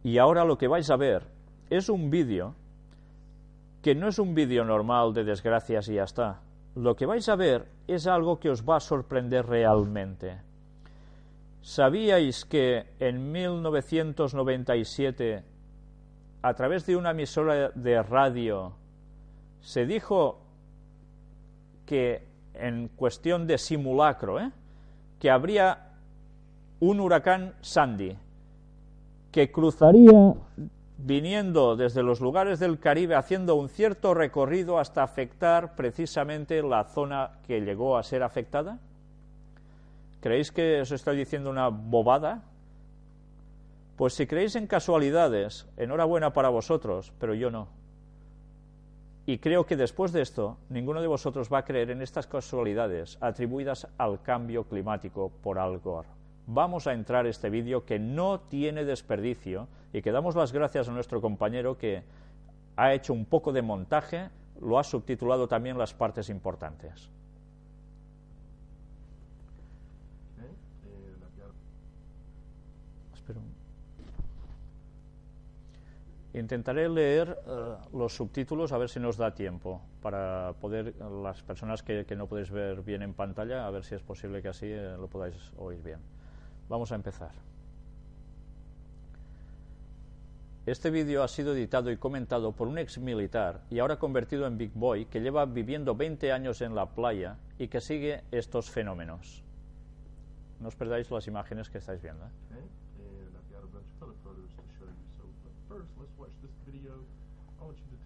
Y ahora lo que vais a ver es un vídeo que no es un vídeo normal de desgracias y ya está. Lo que vais a ver es algo que os va a sorprender realmente. ¿Sabíais que en 1997 a través de una emisora de radio se dijo que en cuestión de simulacro, ¿eh? que habría un huracán Sandy que cruzaría viniendo desde los lugares del Caribe haciendo un cierto recorrido hasta afectar precisamente la zona que llegó a ser afectada? ¿Creéis que os estoy diciendo una bobada? Pues si creéis en casualidades, enhorabuena para vosotros, pero yo no. Y creo que después de esto, ninguno de vosotros va a creer en estas casualidades atribuidas al cambio climático por Al Gore. Vamos a entrar este vídeo que no tiene desperdicio y que damos las gracias a nuestro compañero que ha hecho un poco de montaje, lo ha subtitulado también las partes importantes. Intentaré leer eh, los subtítulos a ver si nos da tiempo para poder, las personas que, no podéis ver bien en pantalla, a ver si es posible que así eh, lo podáis oír bien. Vamos a empezar. Este vídeo ha sido editado y comentado por un ex militar y ahora convertido en Big Boy que lleva viviendo 20 años en la playa y que sigue estos fenómenos. No os perdáis las imágenes que estáis viendo. ¿eh?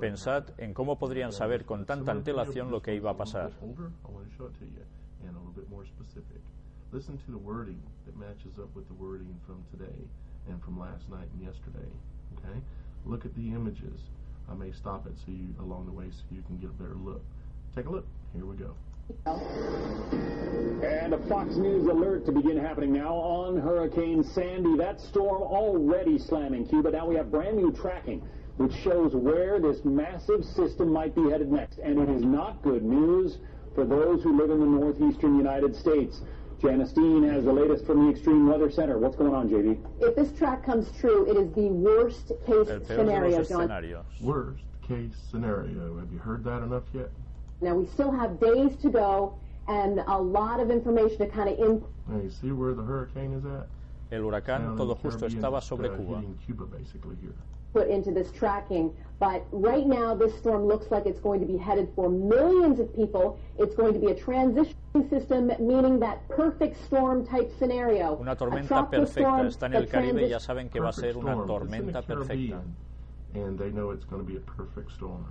Pensad en cómo podrían saber con tanta antelación lo que iba a pasar. Listen to the wording that matches up with the wording from today and from last night and yesterday. Okay? Look at the images. I may stop it so you along the way so you can get a better look. Take a look. Here we go. And a Fox News alert to begin happening now on Hurricane Sandy. That storm already slamming Cuba. Now we have brand new tracking which shows where this massive system might be headed next. And it is not good news for those who live in the northeastern United States. Janice Dean has the latest from the Extreme Weather Center. What's going on, JV? If this track comes true, it is the worst case scenario, John. Worst case scenario. Have you heard that enough yet? Now, we still have days to go and a lot of information to kind of in. Now, you see where the hurricane is at? El huracán todo justo estaba sobre uh, Cuba. Cuba basically here. put into this tracking. But right now, this storm looks like it's going to be headed for millions of people. It's going to be a transition system, meaning that perfect storm type scenario. Una tormenta perfecta. Está en el Caribe ya saben que va a ser una tormenta perfecta. And they know it's going to be a perfect storm.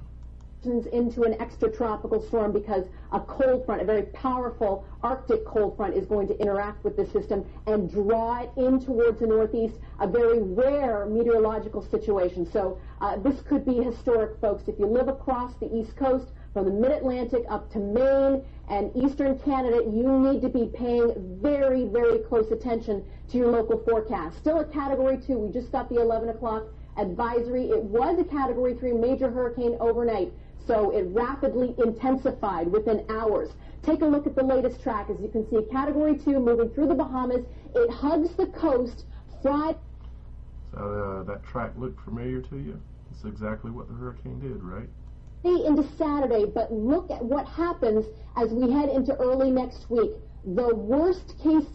Into an extratropical storm because a cold front, a very powerful Arctic cold front, is going to interact with the system and draw it in towards the northeast, a very rare meteorological situation. So uh, this could be historic, folks. If you live across the east coast, from the mid-Atlantic up to Maine and eastern Canada, you need to be paying very, very close attention to your local forecast. Still a Category 2. We just got the 11 o'clock advisory. It was a Category 3 major hurricane overnight so it rapidly intensified within hours. Take a look at the latest track. As you can see, Category 2 moving through the Bahamas. It hugs the coast. Friday. So uh, that track looked familiar to you? It's exactly what the hurricane did, right? into Saturday, but look at what happens as we head into early next week. The worst case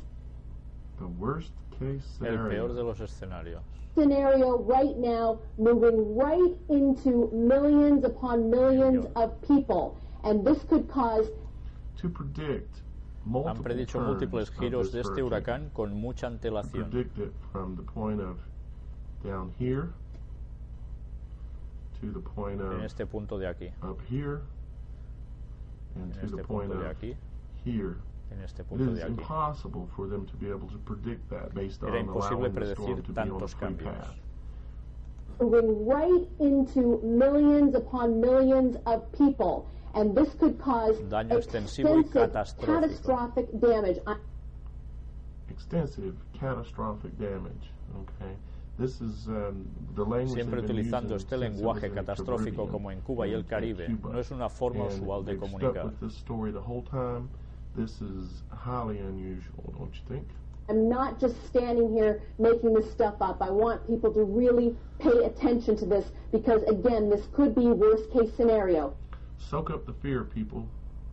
The worst case El scenario. peor de los escenarios scenario right now, moving right into millions upon millions of people. And this could cause to predict Han predicho múltiples giros de este huracán con mucha antelación. en este punto de aquí. en este punto de aquí. En este It punto is de aquí. impossible for them to be able to predict that based Era on imposible allowing the storm predecir to be on a tantos free cambios. path. moving right into millions upon millions of people. And this could cause Daño extensivo y extensive catastrófico. catastrophic damage. I- Extensive catastrophic damage. Okay. This is um, the language Siempre they've been utilizando using este since it lenguaje was in catastrófico Caribbean como en Cuba y el and- and Caribe Cuba. no es una forma And usual de they've stuck comunicar. With this story the whole time. This is highly unusual, don't you think? I'm not just standing here making this stuff up. I want people to really pay attention to this because, again, this could be worst case scenario. Soak up the fear, people.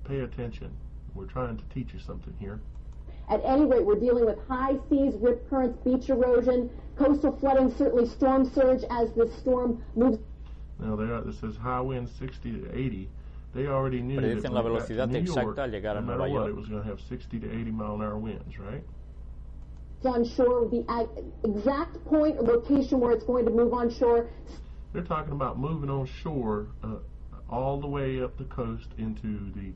Pay attention. We're trying to teach you something here. At any rate, we're dealing with high seas, rip currents, beach erosion, coastal flooding, certainly storm surge as this storm moves Now there, this says high winds 60 to 80. They already knew that Predicen when la it to velocidad New exacta York, al llegar a no matter Nueva what, York. it was going to have 60 to 80 mile an hour winds, right? on shore, the exact point or location where it's going to move on shore. They're talking about moving on shore uh, all the way up the coast into the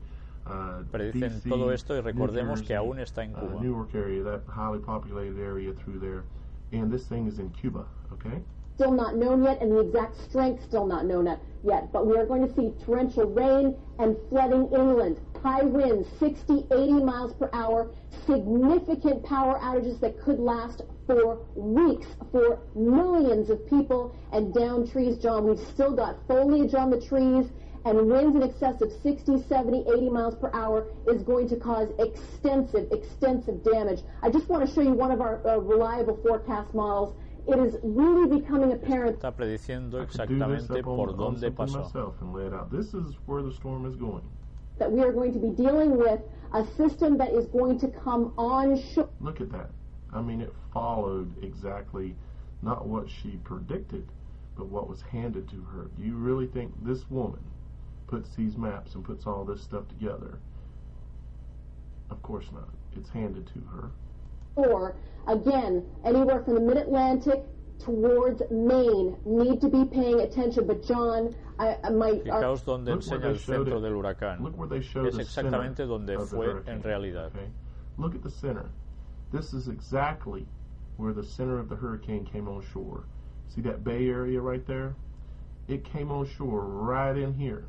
uh, Predicen DC, todo esto y New recordemos Jersey, que aún está en uh, Cuba. Newark area, that highly populated area through there, and this thing is in Cuba. Okay. Still not known yet, and the exact strength still not known yet. But we are going to see torrential rain and flooding inland, high winds, 60, 80 miles per hour, significant power outages that could last for weeks for millions of people and down trees. John, we've still got foliage on the trees. And winds in excess of 60, 70, 80 miles per hour is going to cause extensive, extensive damage. I just want to show you one of our uh, reliable forecast models. It is really becoming apparent Está prediciendo I do this exactamente por dónde pasó. myself and lay it out. This is where the storm is going. that we are going to be dealing with a system that is going to come on shore. Look at that. I mean, it followed exactly not what she predicted, but what was handed to her. Do you really think this woman puts these maps and puts all this stuff together? Of course not. It's handed to her. Or, again, anywhere from the mid Atlantic towards Maine need to be paying attention. But, John, I, uh, I might. Fijaos donde Look where enseña they el showed centro it. del huracán. Look where they showed Es the exactamente center donde of the fue hurricane, en realidad. Okay? Look at the center. This is exactly where the center of the hurricane came on shore. See that bay area right there? It came on shore right in here.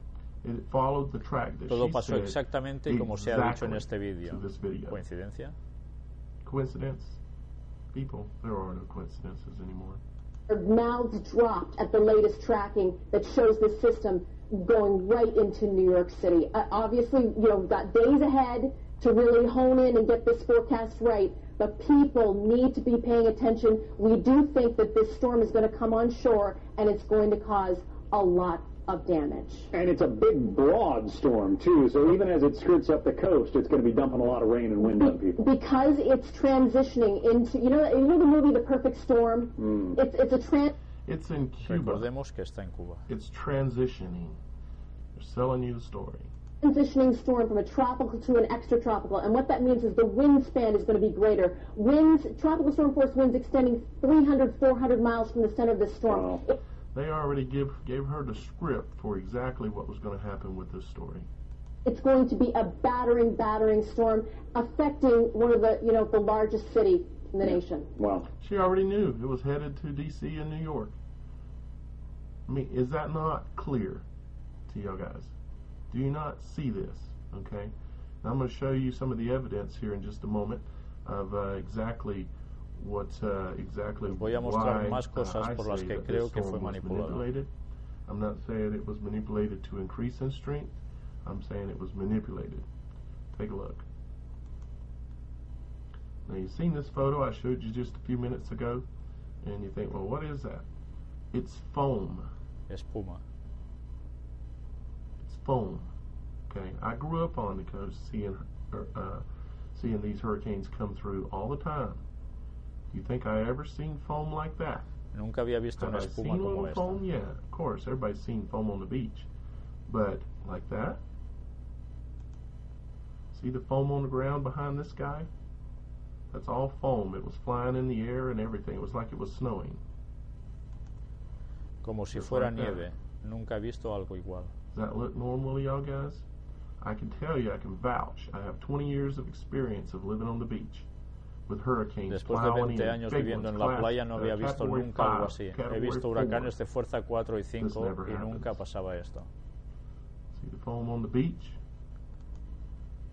It followed the track that Todo she pasó said exactamente como se ha dicho en este vídeo. to video. ¿Coincidencia? Coincidence? People, there are no coincidences anymore. Mouths dropped at the latest tracking that shows the system going right into New York City. Uh, obviously, you know, we've got days ahead to really hone in and get this forecast right, but people need to be paying attention. We do think that this storm is going to come on shore and it's going to cause a lot of damage. And it's a big, broad storm, too, so even as it skirts up the coast, it's going to be dumping a lot of rain and wind on people. Because it's transitioning into, you know, you know the movie The Perfect Storm? Hmm. It's, it's a trans. It's in Cuba. Recordemos que está en Cuba. It's transitioning. They're selling you the story. transitioning storm from a tropical to an extratropical. And what that means is the wind span is going to be greater. Winds, tropical storm force winds extending 300, 400 miles from the center of the storm. Wow. It- They already give, gave her the script for exactly what was going to happen with this story. It's going to be a battering, battering storm affecting one of the, you know, the largest city in the nation. Wow. She already knew it was headed to D.C. and New York. I mean, is that not clear to y'all guys? Do you not see this? Okay. Now I'm going to show you some of the evidence here in just a moment of uh, exactly what uh, exactly voy a mostrar más cosas uh, I por las que that creo que fue manipulado. manipulated. I'm not saying it was manipulated to increase in strength. I'm saying it was manipulated. Take a look. Now you've seen this photo I showed you just a few minutes ago, and you think, well, what is that? It's foam. Espuma. It's foam. Okay, I grew up on the coast seeing uh, seeing these hurricanes come through all the time. Do you think I ever seen foam like that? Nunca había visto Have una I espuma seen como esta. foam? Yeah, of course. Everybody's seen foam on the beach, but like that. See the foam on the ground behind this guy? That's all foam. It was flying in the air and everything. It was like it was snowing. Como si Just fuera like that. nieve. Nunca he visto algo igual. Does that look normal to y'all guys? I can tell you, I can vouch. I have 20 years of experience of living on the beach Después de plowing 20 in, años viviendo en la playa no había visto nunca algo así. He visto huracanes de fuerza 4 y 5 never y nunca pasaba esto. See the foam on the beach?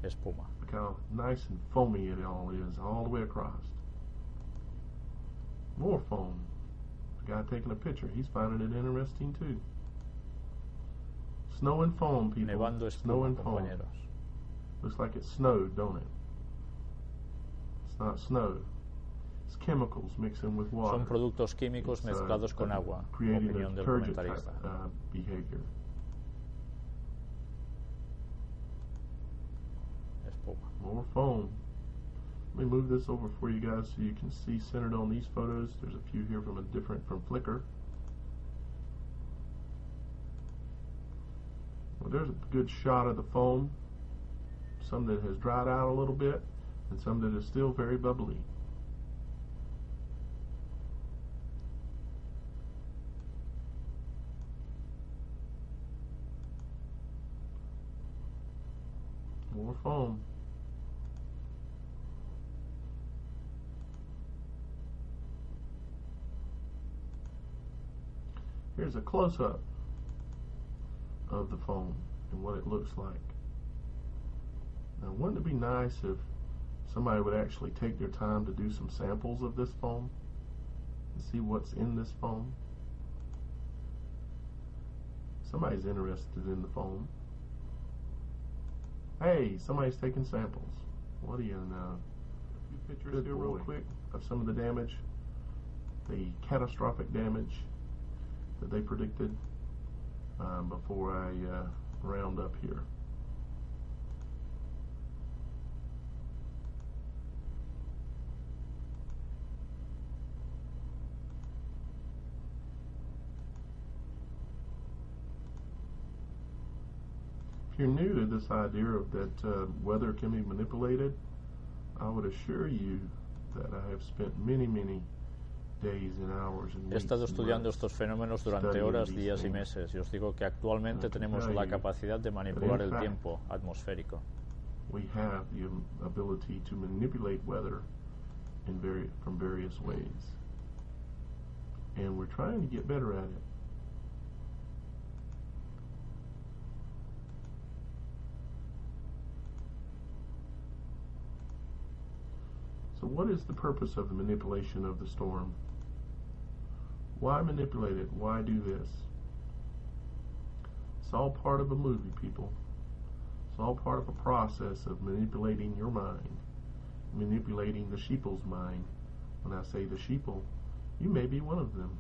Espuma. Look how nice and foamy it all is, all the way across. More foam. The guy taking a picture, he's finding it interesting too. Snow and foam, people. Nevando Snow espuma, and foam. compañeros. Looks like it snowed, don't it? It's not snow. It's chemicals mixing with water. Son productos químicos It's, uh, con uh, agua. Opinión del detergent type, uh, behavior. Espuma. More foam. Let me move this over for you guys so you can see centered on these photos. There's a few here from a different from Flickr. Well, there's a good shot of the foam. Some that has dried out a little bit, and some that are still very bubbly. More foam. Here's a close-up of the foam and what it looks like. Now, wouldn't it be nice if somebody would actually take their time to do some samples of this foam and see what's in this foam? Somebody's interested in the foam. Hey, somebody's taking samples. What do you know? A few pictures Good here, real quick, of some of the damage, the catastrophic damage that they predicted um, before I uh, round up here. If you're new to this idea of that uh, weather can be manipulated, I would assure you that I have spent many, many days and hours and He estado estudiando estos fenómenos durante studying horas, these días y meses y os digo que actualmente tenemos la capacidad de manipular el tiempo atmosférico. we have the ability to manipulate weather in vari- from various ways. And we're trying to get better at it. So, what is the purpose of the manipulation of the storm? Why manipulate it? Why do this? It's all part of a movie, people. It's all part of a process of manipulating your mind, manipulating the sheeple's mind. When I say the sheeple, you may be one of them.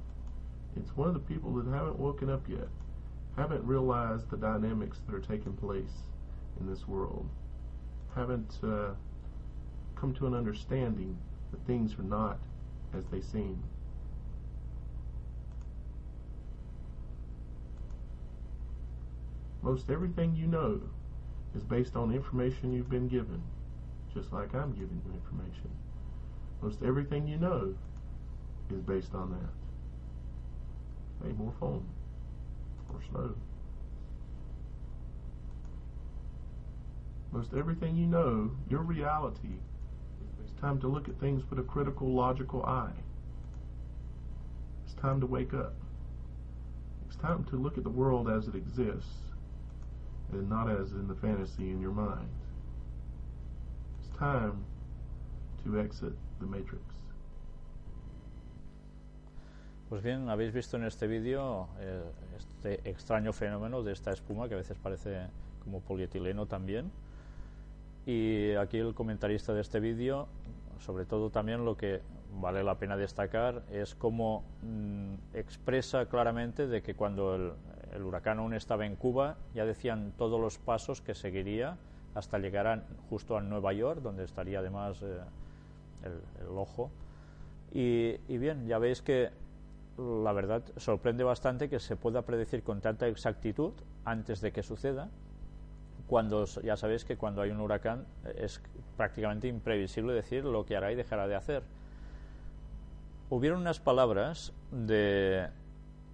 It's one of the people that haven't woken up yet, haven't realized the dynamics that are taking place in this world, haven't uh, come to an understanding that things are not as they seem. Most everything you know is based on information you've been given, just like I'm giving you information. Most everything you know is based on that. Hey, more foam. More snow. Most everything you know, your reality, time to look at things with a critical, logical eye. It's time to wake up. It's time to look at the world as it exists and not as in the fantasy in your mind. It's time to exit the matrix. Pues bien, habéis visto en este vídeo eh, este extraño fenómeno de esta espuma que a veces parece como polietileno también. Y aquí el comentarista de este vídeo, sobre todo también lo que vale la pena destacar es cómo mm, expresa claramente de que cuando el, huracán aún estaba en Cuba ya decían todos los pasos que seguiría hasta llegar a, justo a Nueva York, donde estaría además eh, el, ojo. Y bien, ya veis que la verdad sorprende bastante que se pueda predecir con tanta exactitud antes de que suceda cuando ya sabéis que cuando hay un huracán es prácticamente imprevisible decir lo que hará y dejará de hacer. Hubieron unas palabras de,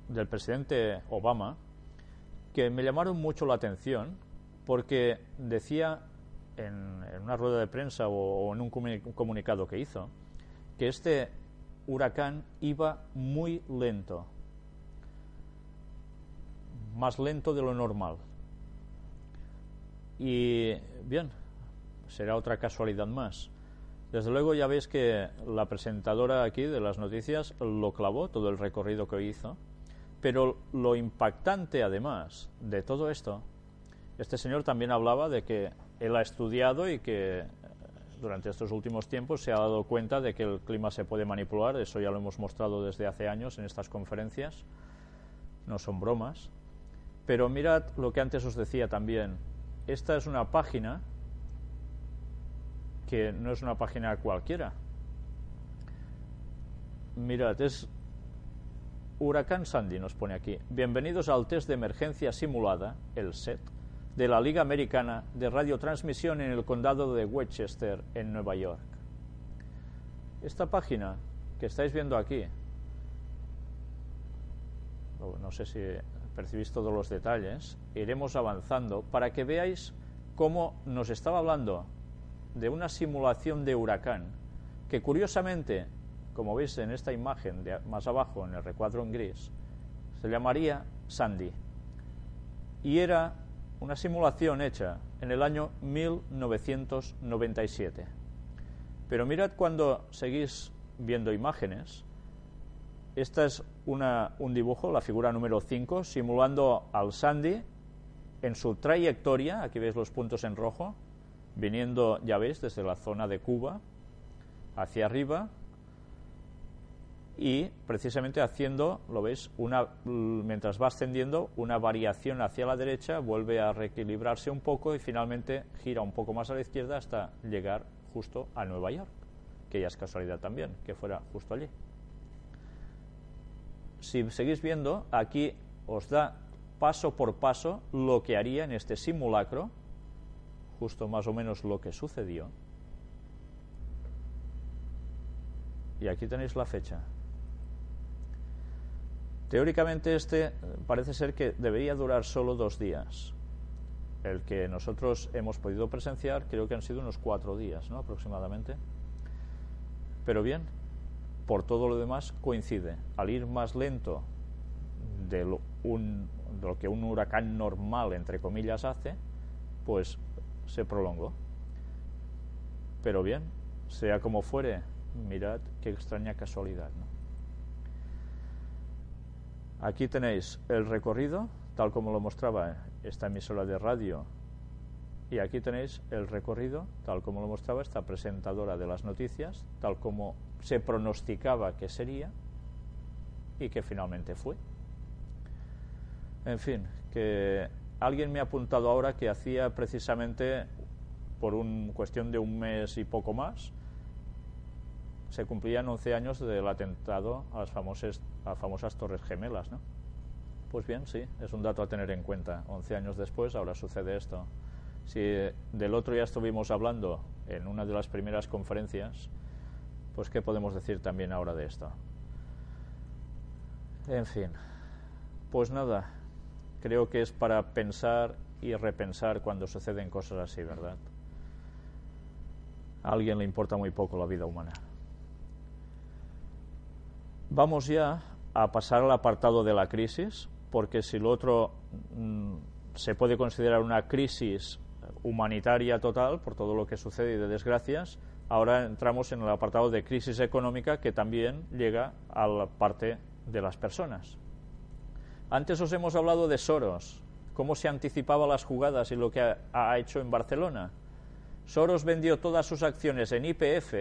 del presidente Obama que me llamaron mucho la atención porque decía en, una rueda de prensa o en un comunicado que hizo que este huracán iba muy lento, más lento de lo normal. Y bien, será otra casualidad más. Desde luego ya veis que la presentadora aquí de las noticias lo clavó, todo el recorrido que hizo, pero lo impactante además de todo esto, este señor también hablaba de que él ha estudiado y que durante estos últimos tiempos se ha dado cuenta de que el clima se puede manipular, eso ya lo hemos mostrado desde hace años en estas conferencias, no son bromas. Pero mirad lo que antes os decía también, esta es una página que no es una página cualquiera. Mirad, es Huracán Sandy, nos pone aquí. Bienvenidos al test de emergencia simulada, el SET, de la Liga Americana de Radiotransmisión en el condado de Westchester, en Nueva York. Esta página que estáis viendo aquí, no sé si percibís todos los detalles, iremos avanzando para que veáis cómo nos estaba hablando de una simulación de huracán que curiosamente, como veis en esta imagen de más abajo en el recuadro en gris, se llamaría Sandy. Y era una simulación hecha en el año 1997. Pero mirad cuando seguís viendo imágenes, esta es una, un dibujo, la figura número 5, simulando al Sandy en su trayectoria, aquí veis los puntos en rojo, viniendo, ya veis, desde la zona de Cuba hacia arriba y precisamente haciendo, lo veis, una, mientras va ascendiendo, una variación hacia la derecha, vuelve a reequilibrarse un poco y finalmente gira un poco más a la izquierda hasta llegar justo a Nueva York, que ya es casualidad también, que fuera justo allí. Si seguís viendo, aquí os da paso por paso lo que haría en este simulacro, justo más o menos lo que sucedió. Y aquí tenéis la fecha. Teóricamente este parece ser que debería durar solo dos días. El que nosotros hemos podido presenciar creo que han sido unos cuatro días, ¿no? Aproximadamente. Pero bien, por todo lo demás coincide. Al ir más lento de lo, que un huracán normal, entre comillas, hace, pues se prolongó. Pero bien, sea como fuere, mirad qué extraña casualidad. ¿no? Aquí tenéis el recorrido, tal como lo mostraba esta emisora de radio, y aquí tenéis el recorrido, tal como lo mostraba esta presentadora de las noticias, tal como se pronosticaba que sería y que finalmente fue. En fin, que alguien me ha apuntado ahora que hacía precisamente por una cuestión de un mes y poco más, se cumplían 11 años del atentado a las famosas, a famosas Torres Gemelas, ¿no? Pues bien, sí, es un dato a tener en cuenta. 11 años después, ahora sucede esto. Si del otro ya estuvimos hablando en una de las primeras conferencias, pues qué podemos decir también ahora de esto. En fin, Pues nada, creo que es para pensar y repensar cuando suceden cosas así, ¿verdad? A alguien le importa muy poco la vida humana. Vamos ya a pasar al apartado de la crisis, porque si lo otro mm, se puede considerar una crisis humanitaria total por todo lo que sucede y de desgracias, ahora entramos en el apartado de crisis económica que también llega a la parte de las personas. Antes os hemos hablado de Soros, cómo se anticipaba las jugadas y lo que ha, hecho en Barcelona. Soros vendió todas sus acciones en IPF,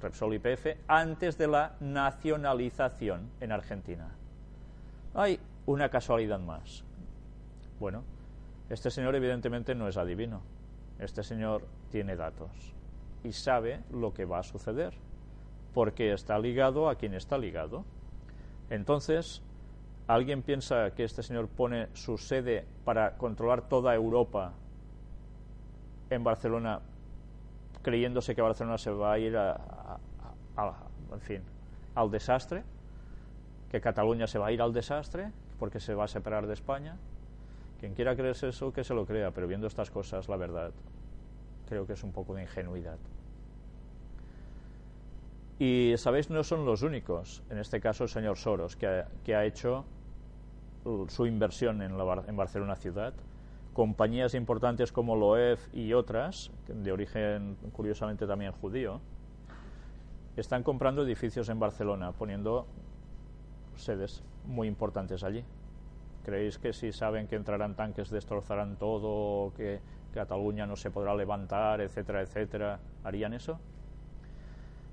Repsol IPF, antes de la nacionalización en Argentina. Hay una casualidad más. Bueno, este señor evidentemente no es adivino. Este señor tiene datos y sabe lo que va a suceder, porque está ligado a quien está ligado. Entonces, ¿alguien piensa que este señor pone su sede para controlar toda Europa en Barcelona, creyéndose que Barcelona se va a ir a, en fin, al desastre? ¿Que Cataluña se va a ir al desastre porque se va a separar de España? Quien quiera creerse eso, que se lo crea, pero viendo estas cosas, la verdad, creo que es un poco de ingenuidad. Y, ¿sabéis? No son los únicos, en este caso el señor Soros, que ha, que ha hecho su inversión en, en Barcelona ciudad. Compañías importantes como Loef y otras, de origen curiosamente también judío, están comprando edificios en Barcelona, poniendo sedes muy importantes allí. ¿Creéis que si saben que entrarán tanques destrozarán todo, que Cataluña no se podrá levantar, etcétera, etcétera, harían eso?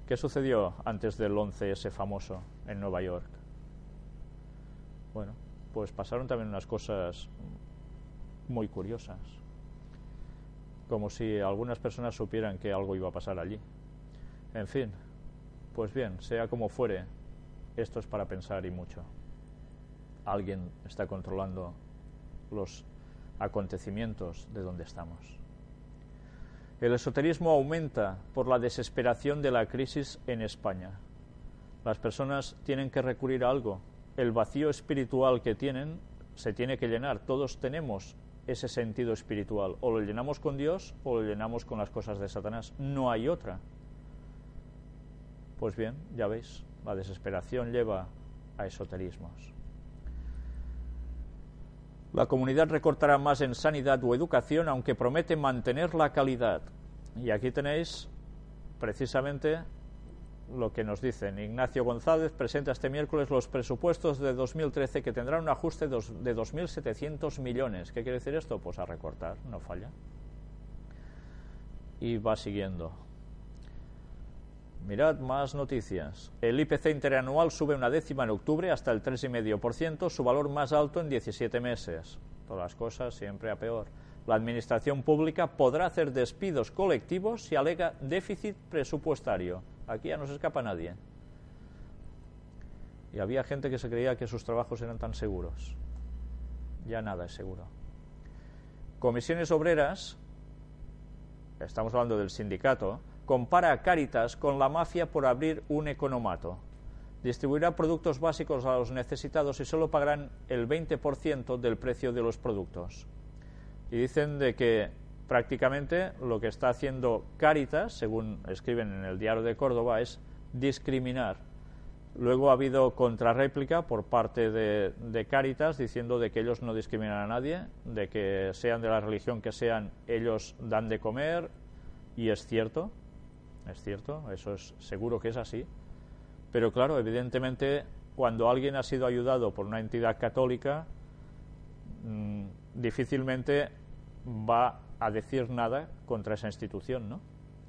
¿Qué sucedió antes del 11S famoso en Nueva York? Bueno, pues pasaron también unas cosas muy curiosas, como si algunas personas supieran que algo iba a pasar allí. En fin, pues bien, sea como fuere, esto es para pensar y mucho alguien está controlando los acontecimientos de donde estamos. El esoterismo aumenta por la desesperación de la crisis en España. Las personas tienen que recurrir a algo. El vacío espiritual que tienen se tiene que llenar. Todos tenemos ese sentido espiritual. O lo llenamos con Dios o lo llenamos con las cosas de Satanás. No hay otra. Pues bien, ya veis, la desesperación lleva a esoterismos. La comunidad recortará más en sanidad o educación, aunque promete mantener la calidad. Y aquí tenéis precisamente lo que nos dicen. Ignacio González presenta este miércoles los presupuestos de 2013 que tendrán un ajuste de 2.700 millones. ¿Qué quiere decir esto? Pues a recortar, no falla. Y va siguiendo. Mirad más noticias. El IPC interanual sube una décima en octubre hasta el 3,5%, su valor más alto en 17 meses. Todas las cosas siempre a peor. La Administración Pública podrá hacer despidos colectivos si alega déficit presupuestario. Aquí ya no se escapa nadie. Y había gente que se creía que sus trabajos eran tan seguros. Ya nada es seguro. Comisiones obreras, estamos hablando del sindicato, compara a Caritas con la mafia por abrir un economato. Distribuirá productos básicos a los necesitados y solo pagarán el 20% del precio de los productos. Y dicen de que prácticamente lo que está haciendo Caritas, según escriben en el Diario de Córdoba, es discriminar. Luego ha habido contrarréplica por parte de, de, Caritas diciendo de que ellos no discriminan a nadie, de que sean de la religión que sean, ellos dan de comer, y es cierto, es cierto, eso es seguro que es así. Pero claro, evidentemente, cuando alguien ha sido ayudado por una entidad católica, mmm, difícilmente va a decir nada contra esa institución, ¿no?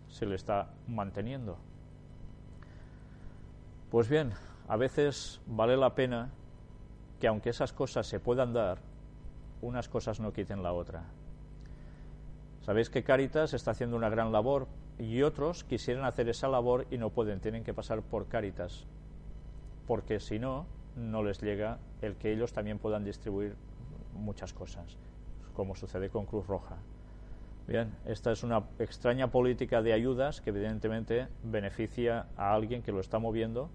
Se le está manteniendo. Pues bien, a veces vale la pena que aunque esas cosas se puedan dar, unas cosas no quiten la otra. Sabéis que Caritas está haciendo una gran labor y otros quisieran hacer esa labor y no pueden, tienen que pasar por Caritas, porque si no, no les llega el que ellos también puedan distribuir muchas cosas, como sucede con Cruz Roja. Bien, esta es una extraña política de ayudas que evidentemente beneficia a alguien que lo está moviendo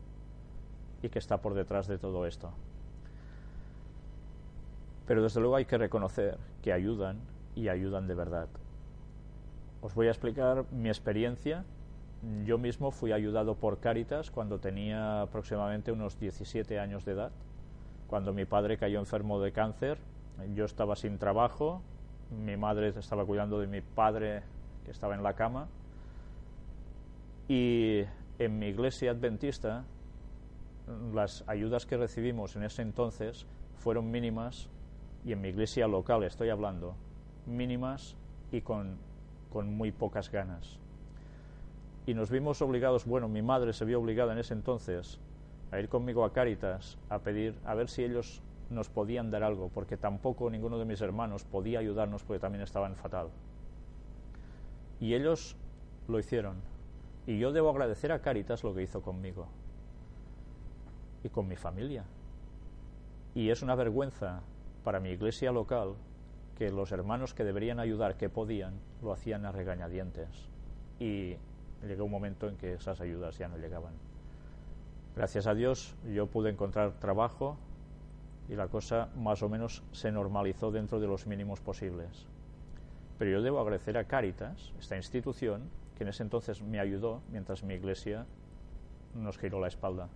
y que está por detrás de todo esto. Pero desde luego hay que reconocer que ayudan y ayudan de verdad. Os voy a explicar mi experiencia. Yo mismo fui ayudado por Cáritas cuando tenía aproximadamente unos 17 años de edad. Cuando mi padre cayó enfermo de cáncer, yo estaba sin trabajo, mi madre estaba cuidando de mi padre que estaba en la cama y en mi iglesia adventista las ayudas que recibimos en ese entonces fueron mínimas y en mi iglesia local estoy hablando, mínimas y con, con muy pocas ganas. Y nos vimos obligados, bueno, mi madre se vio obligada en ese entonces a ir conmigo a Cáritas a pedir a ver si ellos nos podían dar algo, porque tampoco ninguno de mis hermanos podía ayudarnos porque también estaban fatal. Y ellos lo hicieron. Y yo debo agradecer a Cáritas lo que hizo conmigo y con mi familia. Y es una vergüenza para mi iglesia local que los hermanos que deberían ayudar, que podían, lo hacían a regañadientes. Y llegó un momento en que esas ayudas ya no llegaban. Gracias a Dios yo pude encontrar trabajo y la cosa más o menos se normalizó dentro de los mínimos posibles. Pero yo debo agradecer a Cáritas, esta institución, que en ese entonces me ayudó mientras mi iglesia nos giró la espalda.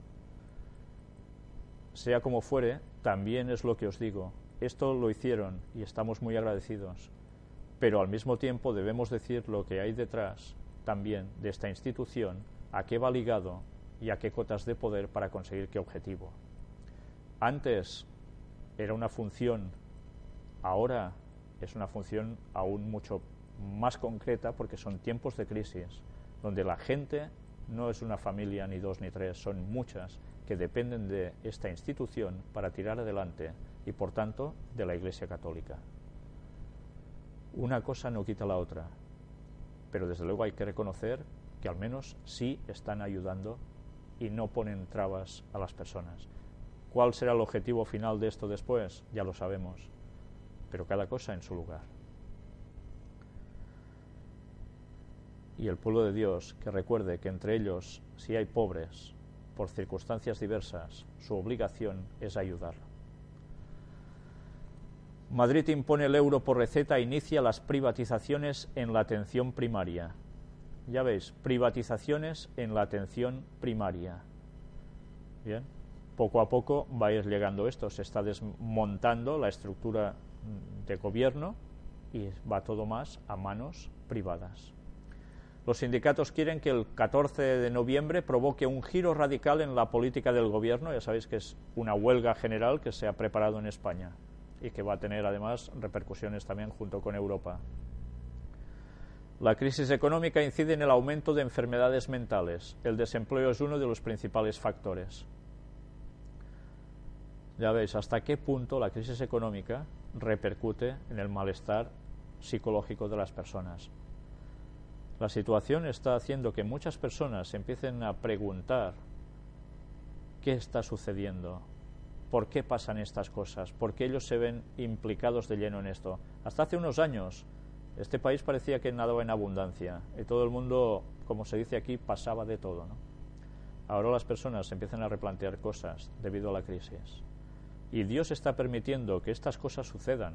Sea como fuere, también es lo que os digo. Esto lo hicieron y estamos muy agradecidos. Pero al mismo tiempo debemos decir lo que hay detrás también de esta institución, a qué va ligado y a qué cotas de poder para conseguir qué objetivo. Antes era una función, ahora es una función aún mucho más concreta porque son tiempos de crisis, donde la gente no es una familia ni dos ni tres, son muchas que dependen de esta institución para tirar adelante y por tanto de la Iglesia Católica. Una cosa no quita la otra, pero desde luego hay que reconocer que al menos sí están ayudando y no ponen trabas a las personas. ¿Cuál será el objetivo final de esto después? Ya lo sabemos, pero cada cosa en su lugar. Y el pueblo de Dios que recuerde que entre ellos, si hay pobres, por circunstancias diversas, su obligación es ayudar. Madrid impone el euro por receta e inicia las privatizaciones en la atención primaria. Ya veis, privatizaciones en la atención primaria. Bien, poco a poco va a ir llegando esto, se está desmontando la estructura de gobierno y va todo más a manos privadas. Los sindicatos quieren que el 14 de noviembre provoque un giro radical en la política del gobierno. Ya sabéis que es una huelga general que se ha preparado en España y que va a tener además repercusiones también junto con Europa. La crisis económica incide en el aumento de enfermedades mentales. El desempleo es uno de los principales factores. Ya veis hasta qué punto la crisis económica repercute en el malestar psicológico de las personas. La situación está haciendo que muchas personas empiecen a preguntar qué está sucediendo, por qué pasan estas cosas, por qué ellos se ven implicados de lleno en esto. Hasta hace unos años este país parecía que nadaba en abundancia y todo el mundo, como se dice aquí, pasaba de todo. Ahora las personas empiezan a replantear cosas debido a la crisis. Y Dios está permitiendo que estas cosas sucedan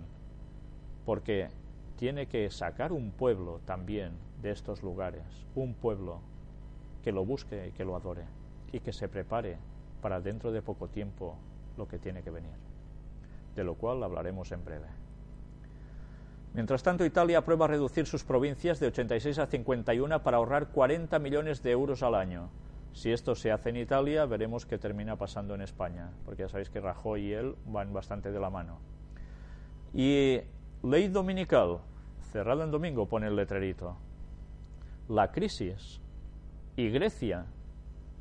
porque tiene que sacar un pueblo también de estos lugares, un pueblo que lo busque y que lo adore y que se prepare para dentro de poco tiempo lo que tiene que venir, de lo cual hablaremos en breve. Mientras tanto, Italia aprueba reducir sus provincias de 86 a 51 para ahorrar 40 millones de euros al año. Si esto se hace en Italia, veremos qué termina pasando en España, porque ya sabéis que Rajoy y él van bastante de la mano. Y ley dominical, cerrado en domingo, pone el letrerito. La crisis y Grecia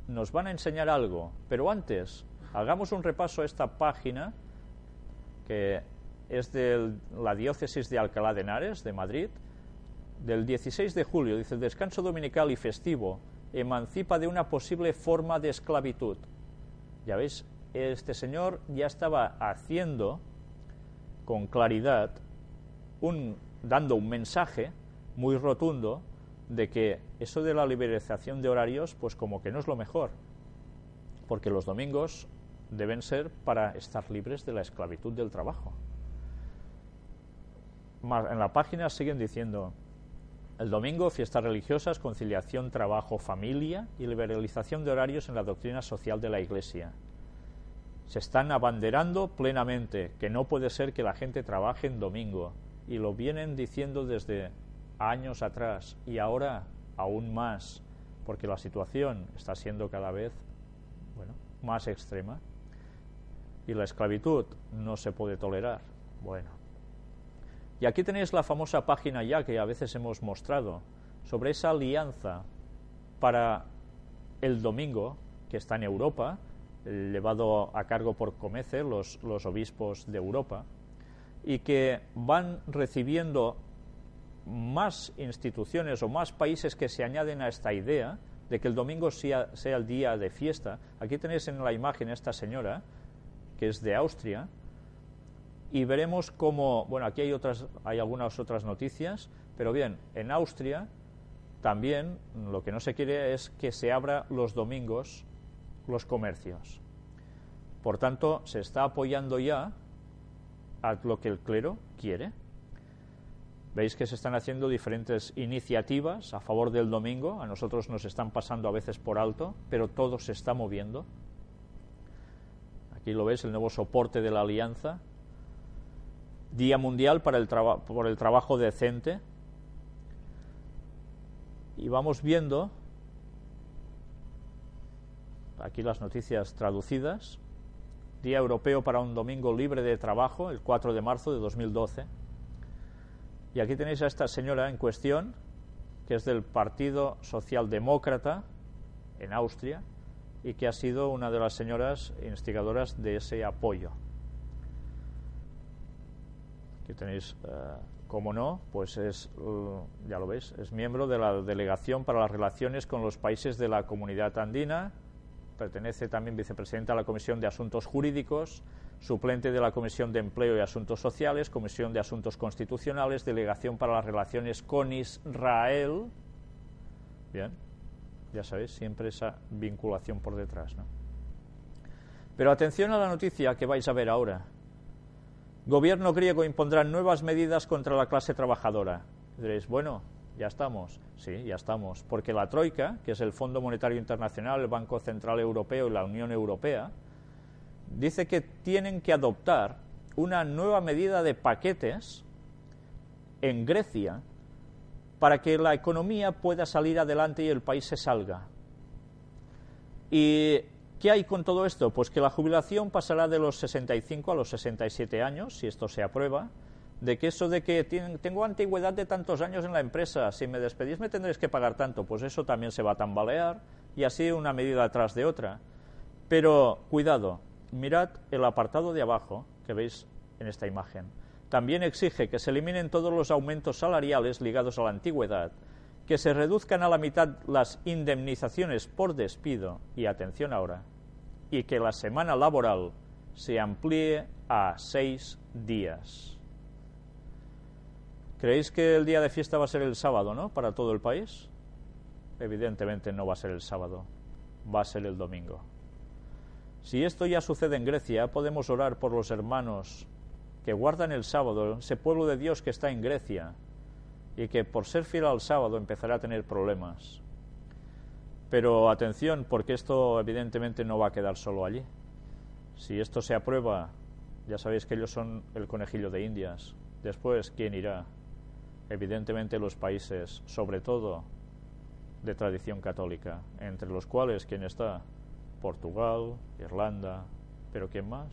nos van a enseñar algo, pero antes hagamos un repaso a esta página que es de la diócesis de Alcalá de Henares, de Madrid, del 16 de julio. Dice, descanso dominical y festivo emancipa de una posible forma de esclavitud. Ya veis, este señor ya estaba haciendo con claridad un dando un mensaje muy rotundo de que eso de la liberalización de horarios, pues como que no es lo mejor, porque los domingos deben ser para estar libres de la esclavitud del trabajo. en la página siguen diciendo, el domingo, fiestas religiosas, conciliación, trabajo, familia y liberalización de horarios en la doctrina social de la Iglesia. Se están abanderando plenamente que no puede ser que la gente trabaje en domingo y lo vienen diciendo desde años atrás y ahora aún más porque la situación está siendo cada vez bueno, más extrema y la esclavitud no se puede tolerar. Bueno, y aquí tenéis la famosa página ya que a veces hemos mostrado sobre esa alianza para el domingo que está en Europa, llevado a cargo por Comece, los, los obispos de Europa, y que van recibiendo más instituciones o más países que se añaden a esta idea de que el domingo sea, sea el día de fiesta. Aquí tenéis en la imagen a esta señora, que es de Austria, y veremos cómo, bueno, aquí hay otras, hay algunas otras noticias, pero bien, en Austria también lo que no se quiere es que se abra los domingos los comercios. Por tanto, se está apoyando ya a lo que el clero quiere. Veis que se están haciendo diferentes iniciativas a favor del domingo. A nosotros nos están pasando a veces por alto, pero todo se está moviendo. Aquí lo veis, el nuevo soporte de la alianza. Día Mundial para el por el Trabajo Decente. Y vamos viendo aquí las noticias traducidas. Día Europeo para un Domingo Libre de Trabajo, el 4 de marzo de 2012. Y aquí tenéis a esta señora en cuestión, que es del Partido Socialdemócrata en Austria y que ha sido una de las señoras instigadoras de ese apoyo. Aquí tenéis, eh, como no, pues es, eh, ya lo veis, es miembro de la Delegación para las Relaciones con los Países de la Comunidad Andina, pertenece también vicepresidenta a la Comisión de Asuntos Jurídicos, suplente de la Comisión de Empleo y Asuntos Sociales, Comisión de Asuntos Constitucionales, Delegación para las Relaciones con Israel. Bien, ya sabéis, siempre esa vinculación por detrás. ¿no? Pero atención a la noticia que vais a ver ahora. Gobierno griego impondrá nuevas medidas contra la clase trabajadora. Diréis, bueno, ya estamos. Sí, ya estamos. Porque la Troika, que es el Fondo Monetario Internacional, el Banco Central Europeo y la Unión Europea, dice que tienen que adoptar una nueva medida de paquetes en Grecia para que la economía pueda salir adelante y el país se salga. ¿Y qué hay con todo esto? Pues que la jubilación pasará de los 65 a los 67 años, si esto se aprueba, de que eso de que tengo antigüedad de tantos años en la empresa, si me despedís me tendréis que pagar tanto, pues eso también se va a tambalear y así una medida tras de otra. Pero cuidado, mirad el apartado de abajo que veis en esta imagen. También exige que se eliminen todos los aumentos salariales ligados a la antigüedad, que se reduzcan a la mitad las indemnizaciones por despido y atención ahora, y que la semana laboral se amplíe a seis días. ¿Creéis que el día de fiesta va a ser el sábado, no? Para todo el país. Evidentemente no va a ser el sábado, va a ser el domingo. Si esto ya sucede en Grecia, podemos orar por los hermanos que guardan el sábado, ese pueblo de Dios que está en Grecia, y que por ser fiel al sábado empezará a tener problemas. Pero atención, porque esto evidentemente no va a quedar solo allí. Si esto se aprueba, ya sabéis que ellos son el conejillo de Indias. Después, ¿quién irá? Evidentemente los países, sobre todo de tradición católica, entre los cuales, ¿quién está? Portugal, Irlanda, pero ¿quién más?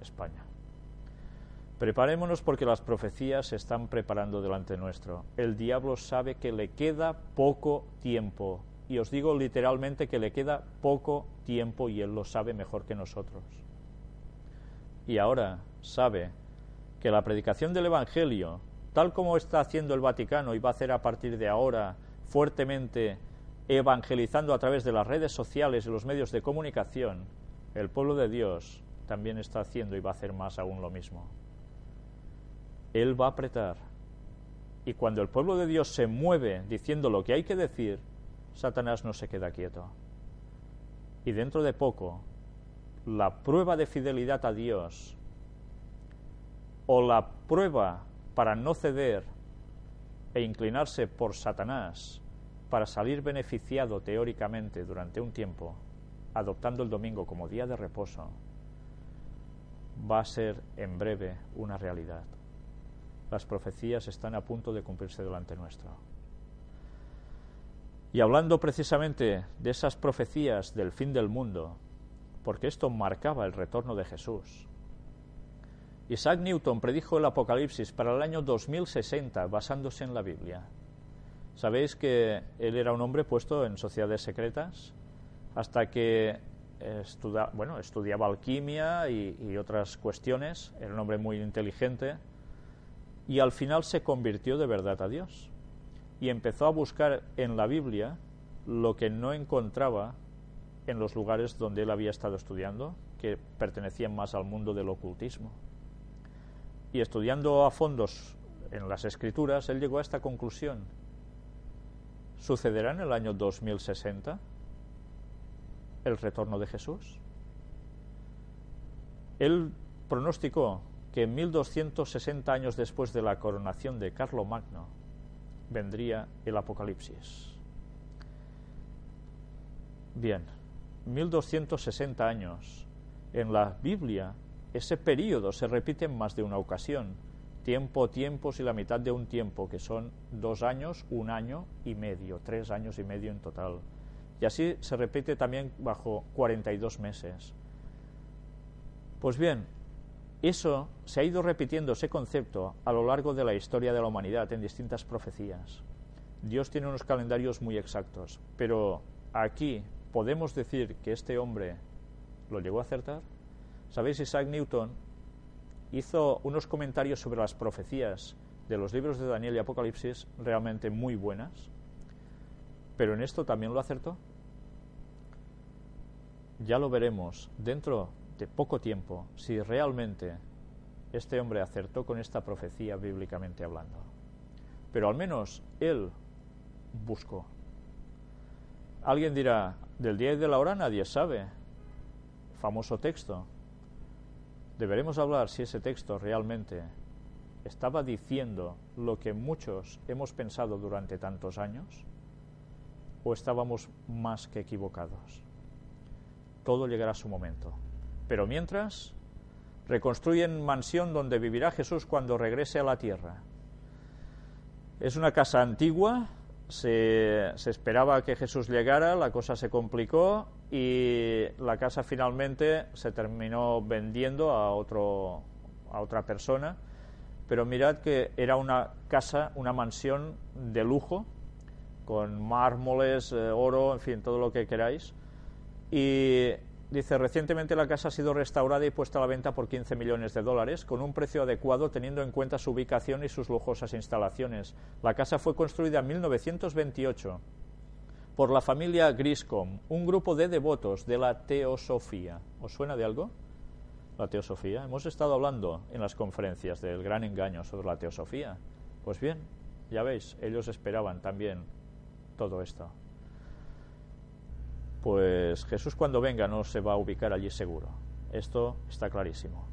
España. Preparémonos porque las profecías se están preparando delante nuestro. El diablo sabe que le queda poco tiempo. Y os digo literalmente que le queda poco tiempo y él lo sabe mejor que nosotros. Y ahora sabe que la predicación del Evangelio, tal como está haciendo el Vaticano y va a hacer a partir de ahora fuertemente evangelizando a través de las redes sociales y los medios de comunicación, el pueblo de Dios también está haciendo y va a hacer más aún lo mismo. Él va a apretar. Y cuando el pueblo de Dios se mueve diciendo lo que hay que decir, Satanás no se queda quieto. Y dentro de poco, la prueba de fidelidad a Dios o la prueba para no ceder e inclinarse por Satanás para salir beneficiado teóricamente durante un tiempo, adoptando el domingo como día de reposo, va a ser en breve una realidad. Las profecías están a punto de cumplirse delante nuestro. Y hablando precisamente de esas profecías del fin del mundo, porque esto marcaba el retorno de Jesús, Isaac Newton predijo el Apocalipsis para el año 2060 basándose en la Biblia. Sabéis que él era un hombre puesto en sociedades secretas hasta que bueno, estudiaba alquimia y otras cuestiones, era un hombre muy inteligente y al final se convirtió de verdad a Dios y empezó a buscar en la Biblia lo que no encontraba en los lugares donde él había estado estudiando, que pertenecían más al mundo del ocultismo. Y estudiando a fondos en las escrituras, él llegó a esta conclusión. ¿Sucederá en el año 2060 el retorno de Jesús? Él pronosticó que 1260 años después de la coronación de Carlomagno vendría el Apocalipsis. Bien, 1260 años. En la Biblia, ese periodo se repite en más de una ocasión. Tiempo, tiempos y la mitad de un tiempo, que son dos años, un año y medio, tres años y medio en total. Y así se repite también bajo 42 meses. Pues bien, eso se ha ido repitiendo ese concepto a lo largo de la historia de la humanidad en distintas profecías. Dios tiene unos calendarios muy exactos, pero aquí podemos decir que este hombre lo llegó a acertar. ¿Sabéis? Isaac Newton hizo unos comentarios sobre las profecías de los libros de Daniel y Apocalipsis realmente muy buenas, pero en esto también lo acertó. Ya lo veremos dentro de poco tiempo si realmente este hombre acertó con esta profecía bíblicamente hablando. Pero al menos él buscó. Alguien dirá, del día y de la hora nadie sabe. Famoso texto. Deberemos hablar si ese texto realmente estaba diciendo lo que muchos hemos pensado durante tantos años o estábamos más que equivocados. Todo llegará a su momento. Pero mientras, reconstruyen mansión donde vivirá Jesús cuando regrese a la tierra. Es una casa antigua, se, esperaba que Jesús llegara, la cosa se complicó y la casa finalmente se terminó vendiendo a, otro, a otra persona. Pero mirad que era una casa, una mansión de lujo, con mármoles, eh, oro, en fin, todo lo que queráis. Y Dice, recientemente la casa ha sido restaurada y puesta a la venta por 15 millones de dólares, con un precio adecuado teniendo en cuenta su ubicación y sus lujosas instalaciones. La casa fue construida en 1928 por la familia Griscom, un grupo de devotos de la teosofía. ¿Os suena de algo? La teosofía. Hemos estado hablando en las conferencias del gran engaño sobre la teosofía. Pues bien, ya veis, ellos esperaban también todo esto pues Jesús cuando venga no se va a ubicar allí seguro. Esto está clarísimo.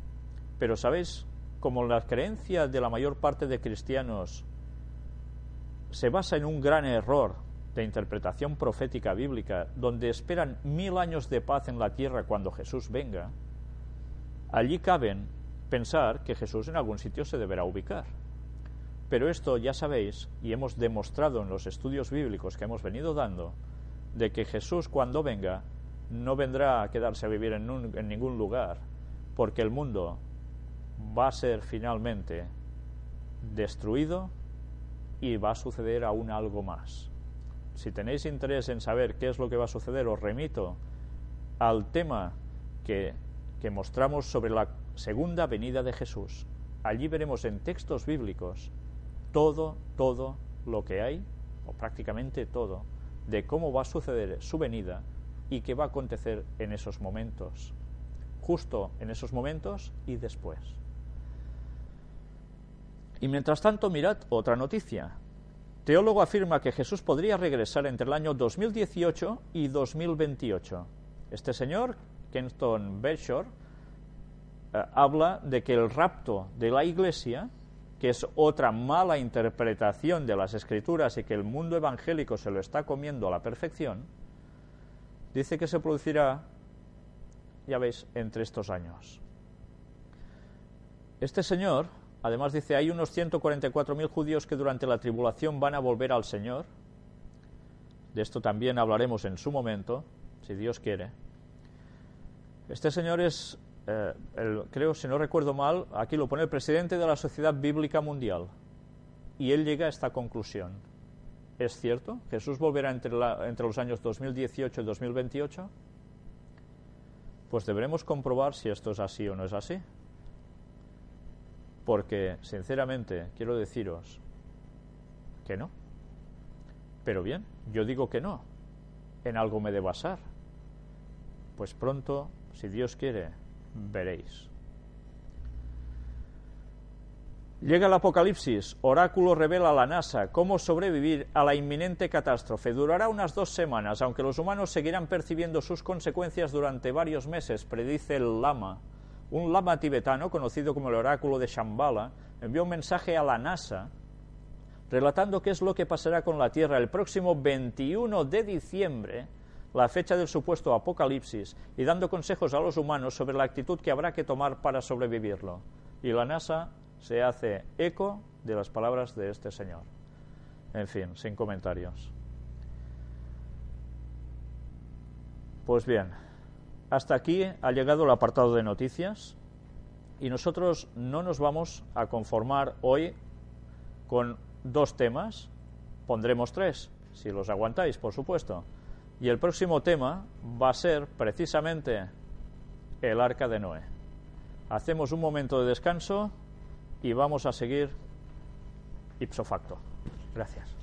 Pero sabéis, como la creencia de la mayor parte de cristianos se basa en un gran error de interpretación profética bíblica, donde esperan mil años de paz en la tierra cuando Jesús venga, allí caben pensar que Jesús en algún sitio se deberá ubicar. Pero esto ya sabéis, y hemos demostrado en los estudios bíblicos que hemos venido dando, de que Jesús cuando venga no vendrá a quedarse a vivir en, ningún lugar, porque el mundo va a ser finalmente destruido y va a suceder aún algo más. Si tenéis interés en saber qué es lo que va a suceder, os remito al tema que, que mostramos sobre la segunda venida de Jesús. Allí veremos en textos bíblicos todo, todo lo que hay, o prácticamente todo, de cómo va a suceder su venida y qué va a acontecer en esos momentos, justo en esos momentos y después. Y mientras tanto, mirad otra noticia. Teólogo afirma que Jesús podría regresar entre el año 2018 y 2028. Este señor, Kenton Bershore, eh, habla de que el rapto de la Iglesia que es otra mala interpretación de las escrituras y que el mundo evangélico se lo está comiendo a la perfección, dice que se producirá, ya veis, entre estos años. Este señor, además dice, hay unos 144.000 judíos que durante la tribulación van a volver al Señor. De esto también hablaremos en su momento, si Dios quiere. Este señor es, eh, el- creo, si no recuerdo mal, aquí lo pone el presidente de la Sociedad Bíblica Mundial. Y él llega a esta conclusión. ¿Es cierto? ¿Jesús volverá entre, los años 2018 y 2028? Pues deberemos comprobar si esto es así o no es así. Porque, sinceramente, quiero deciros que no. Pero bien, yo digo que no. En algo me de basar. Pues pronto, si Dios quiere, veréis. Llega el apocalipsis, oráculo revela a la NASA cómo sobrevivir a la inminente catástrofe. Durará unas dos semanas, aunque los humanos seguirán percibiendo sus consecuencias durante varios meses, predice el lama. Un lama tibetano, conocido como el oráculo de Shambhala, envió un mensaje a la NASA relatando qué es lo que pasará con la Tierra el próximo 21 de diciembre, la fecha del supuesto apocalipsis, y dando consejos a los humanos sobre la actitud que habrá que tomar para sobrevivirlo. Y la NASA se hace eco de las palabras de este señor. En fin, sin comentarios. Pues bien, hasta aquí ha llegado el apartado de noticias y nosotros no nos vamos a conformar hoy con dos temas, pondremos tres, si los aguantáis, por supuesto. Y el próximo tema va a ser precisamente el arca de Noé. Hacemos un momento de descanso y vamos a seguir ipso facto. Gracias.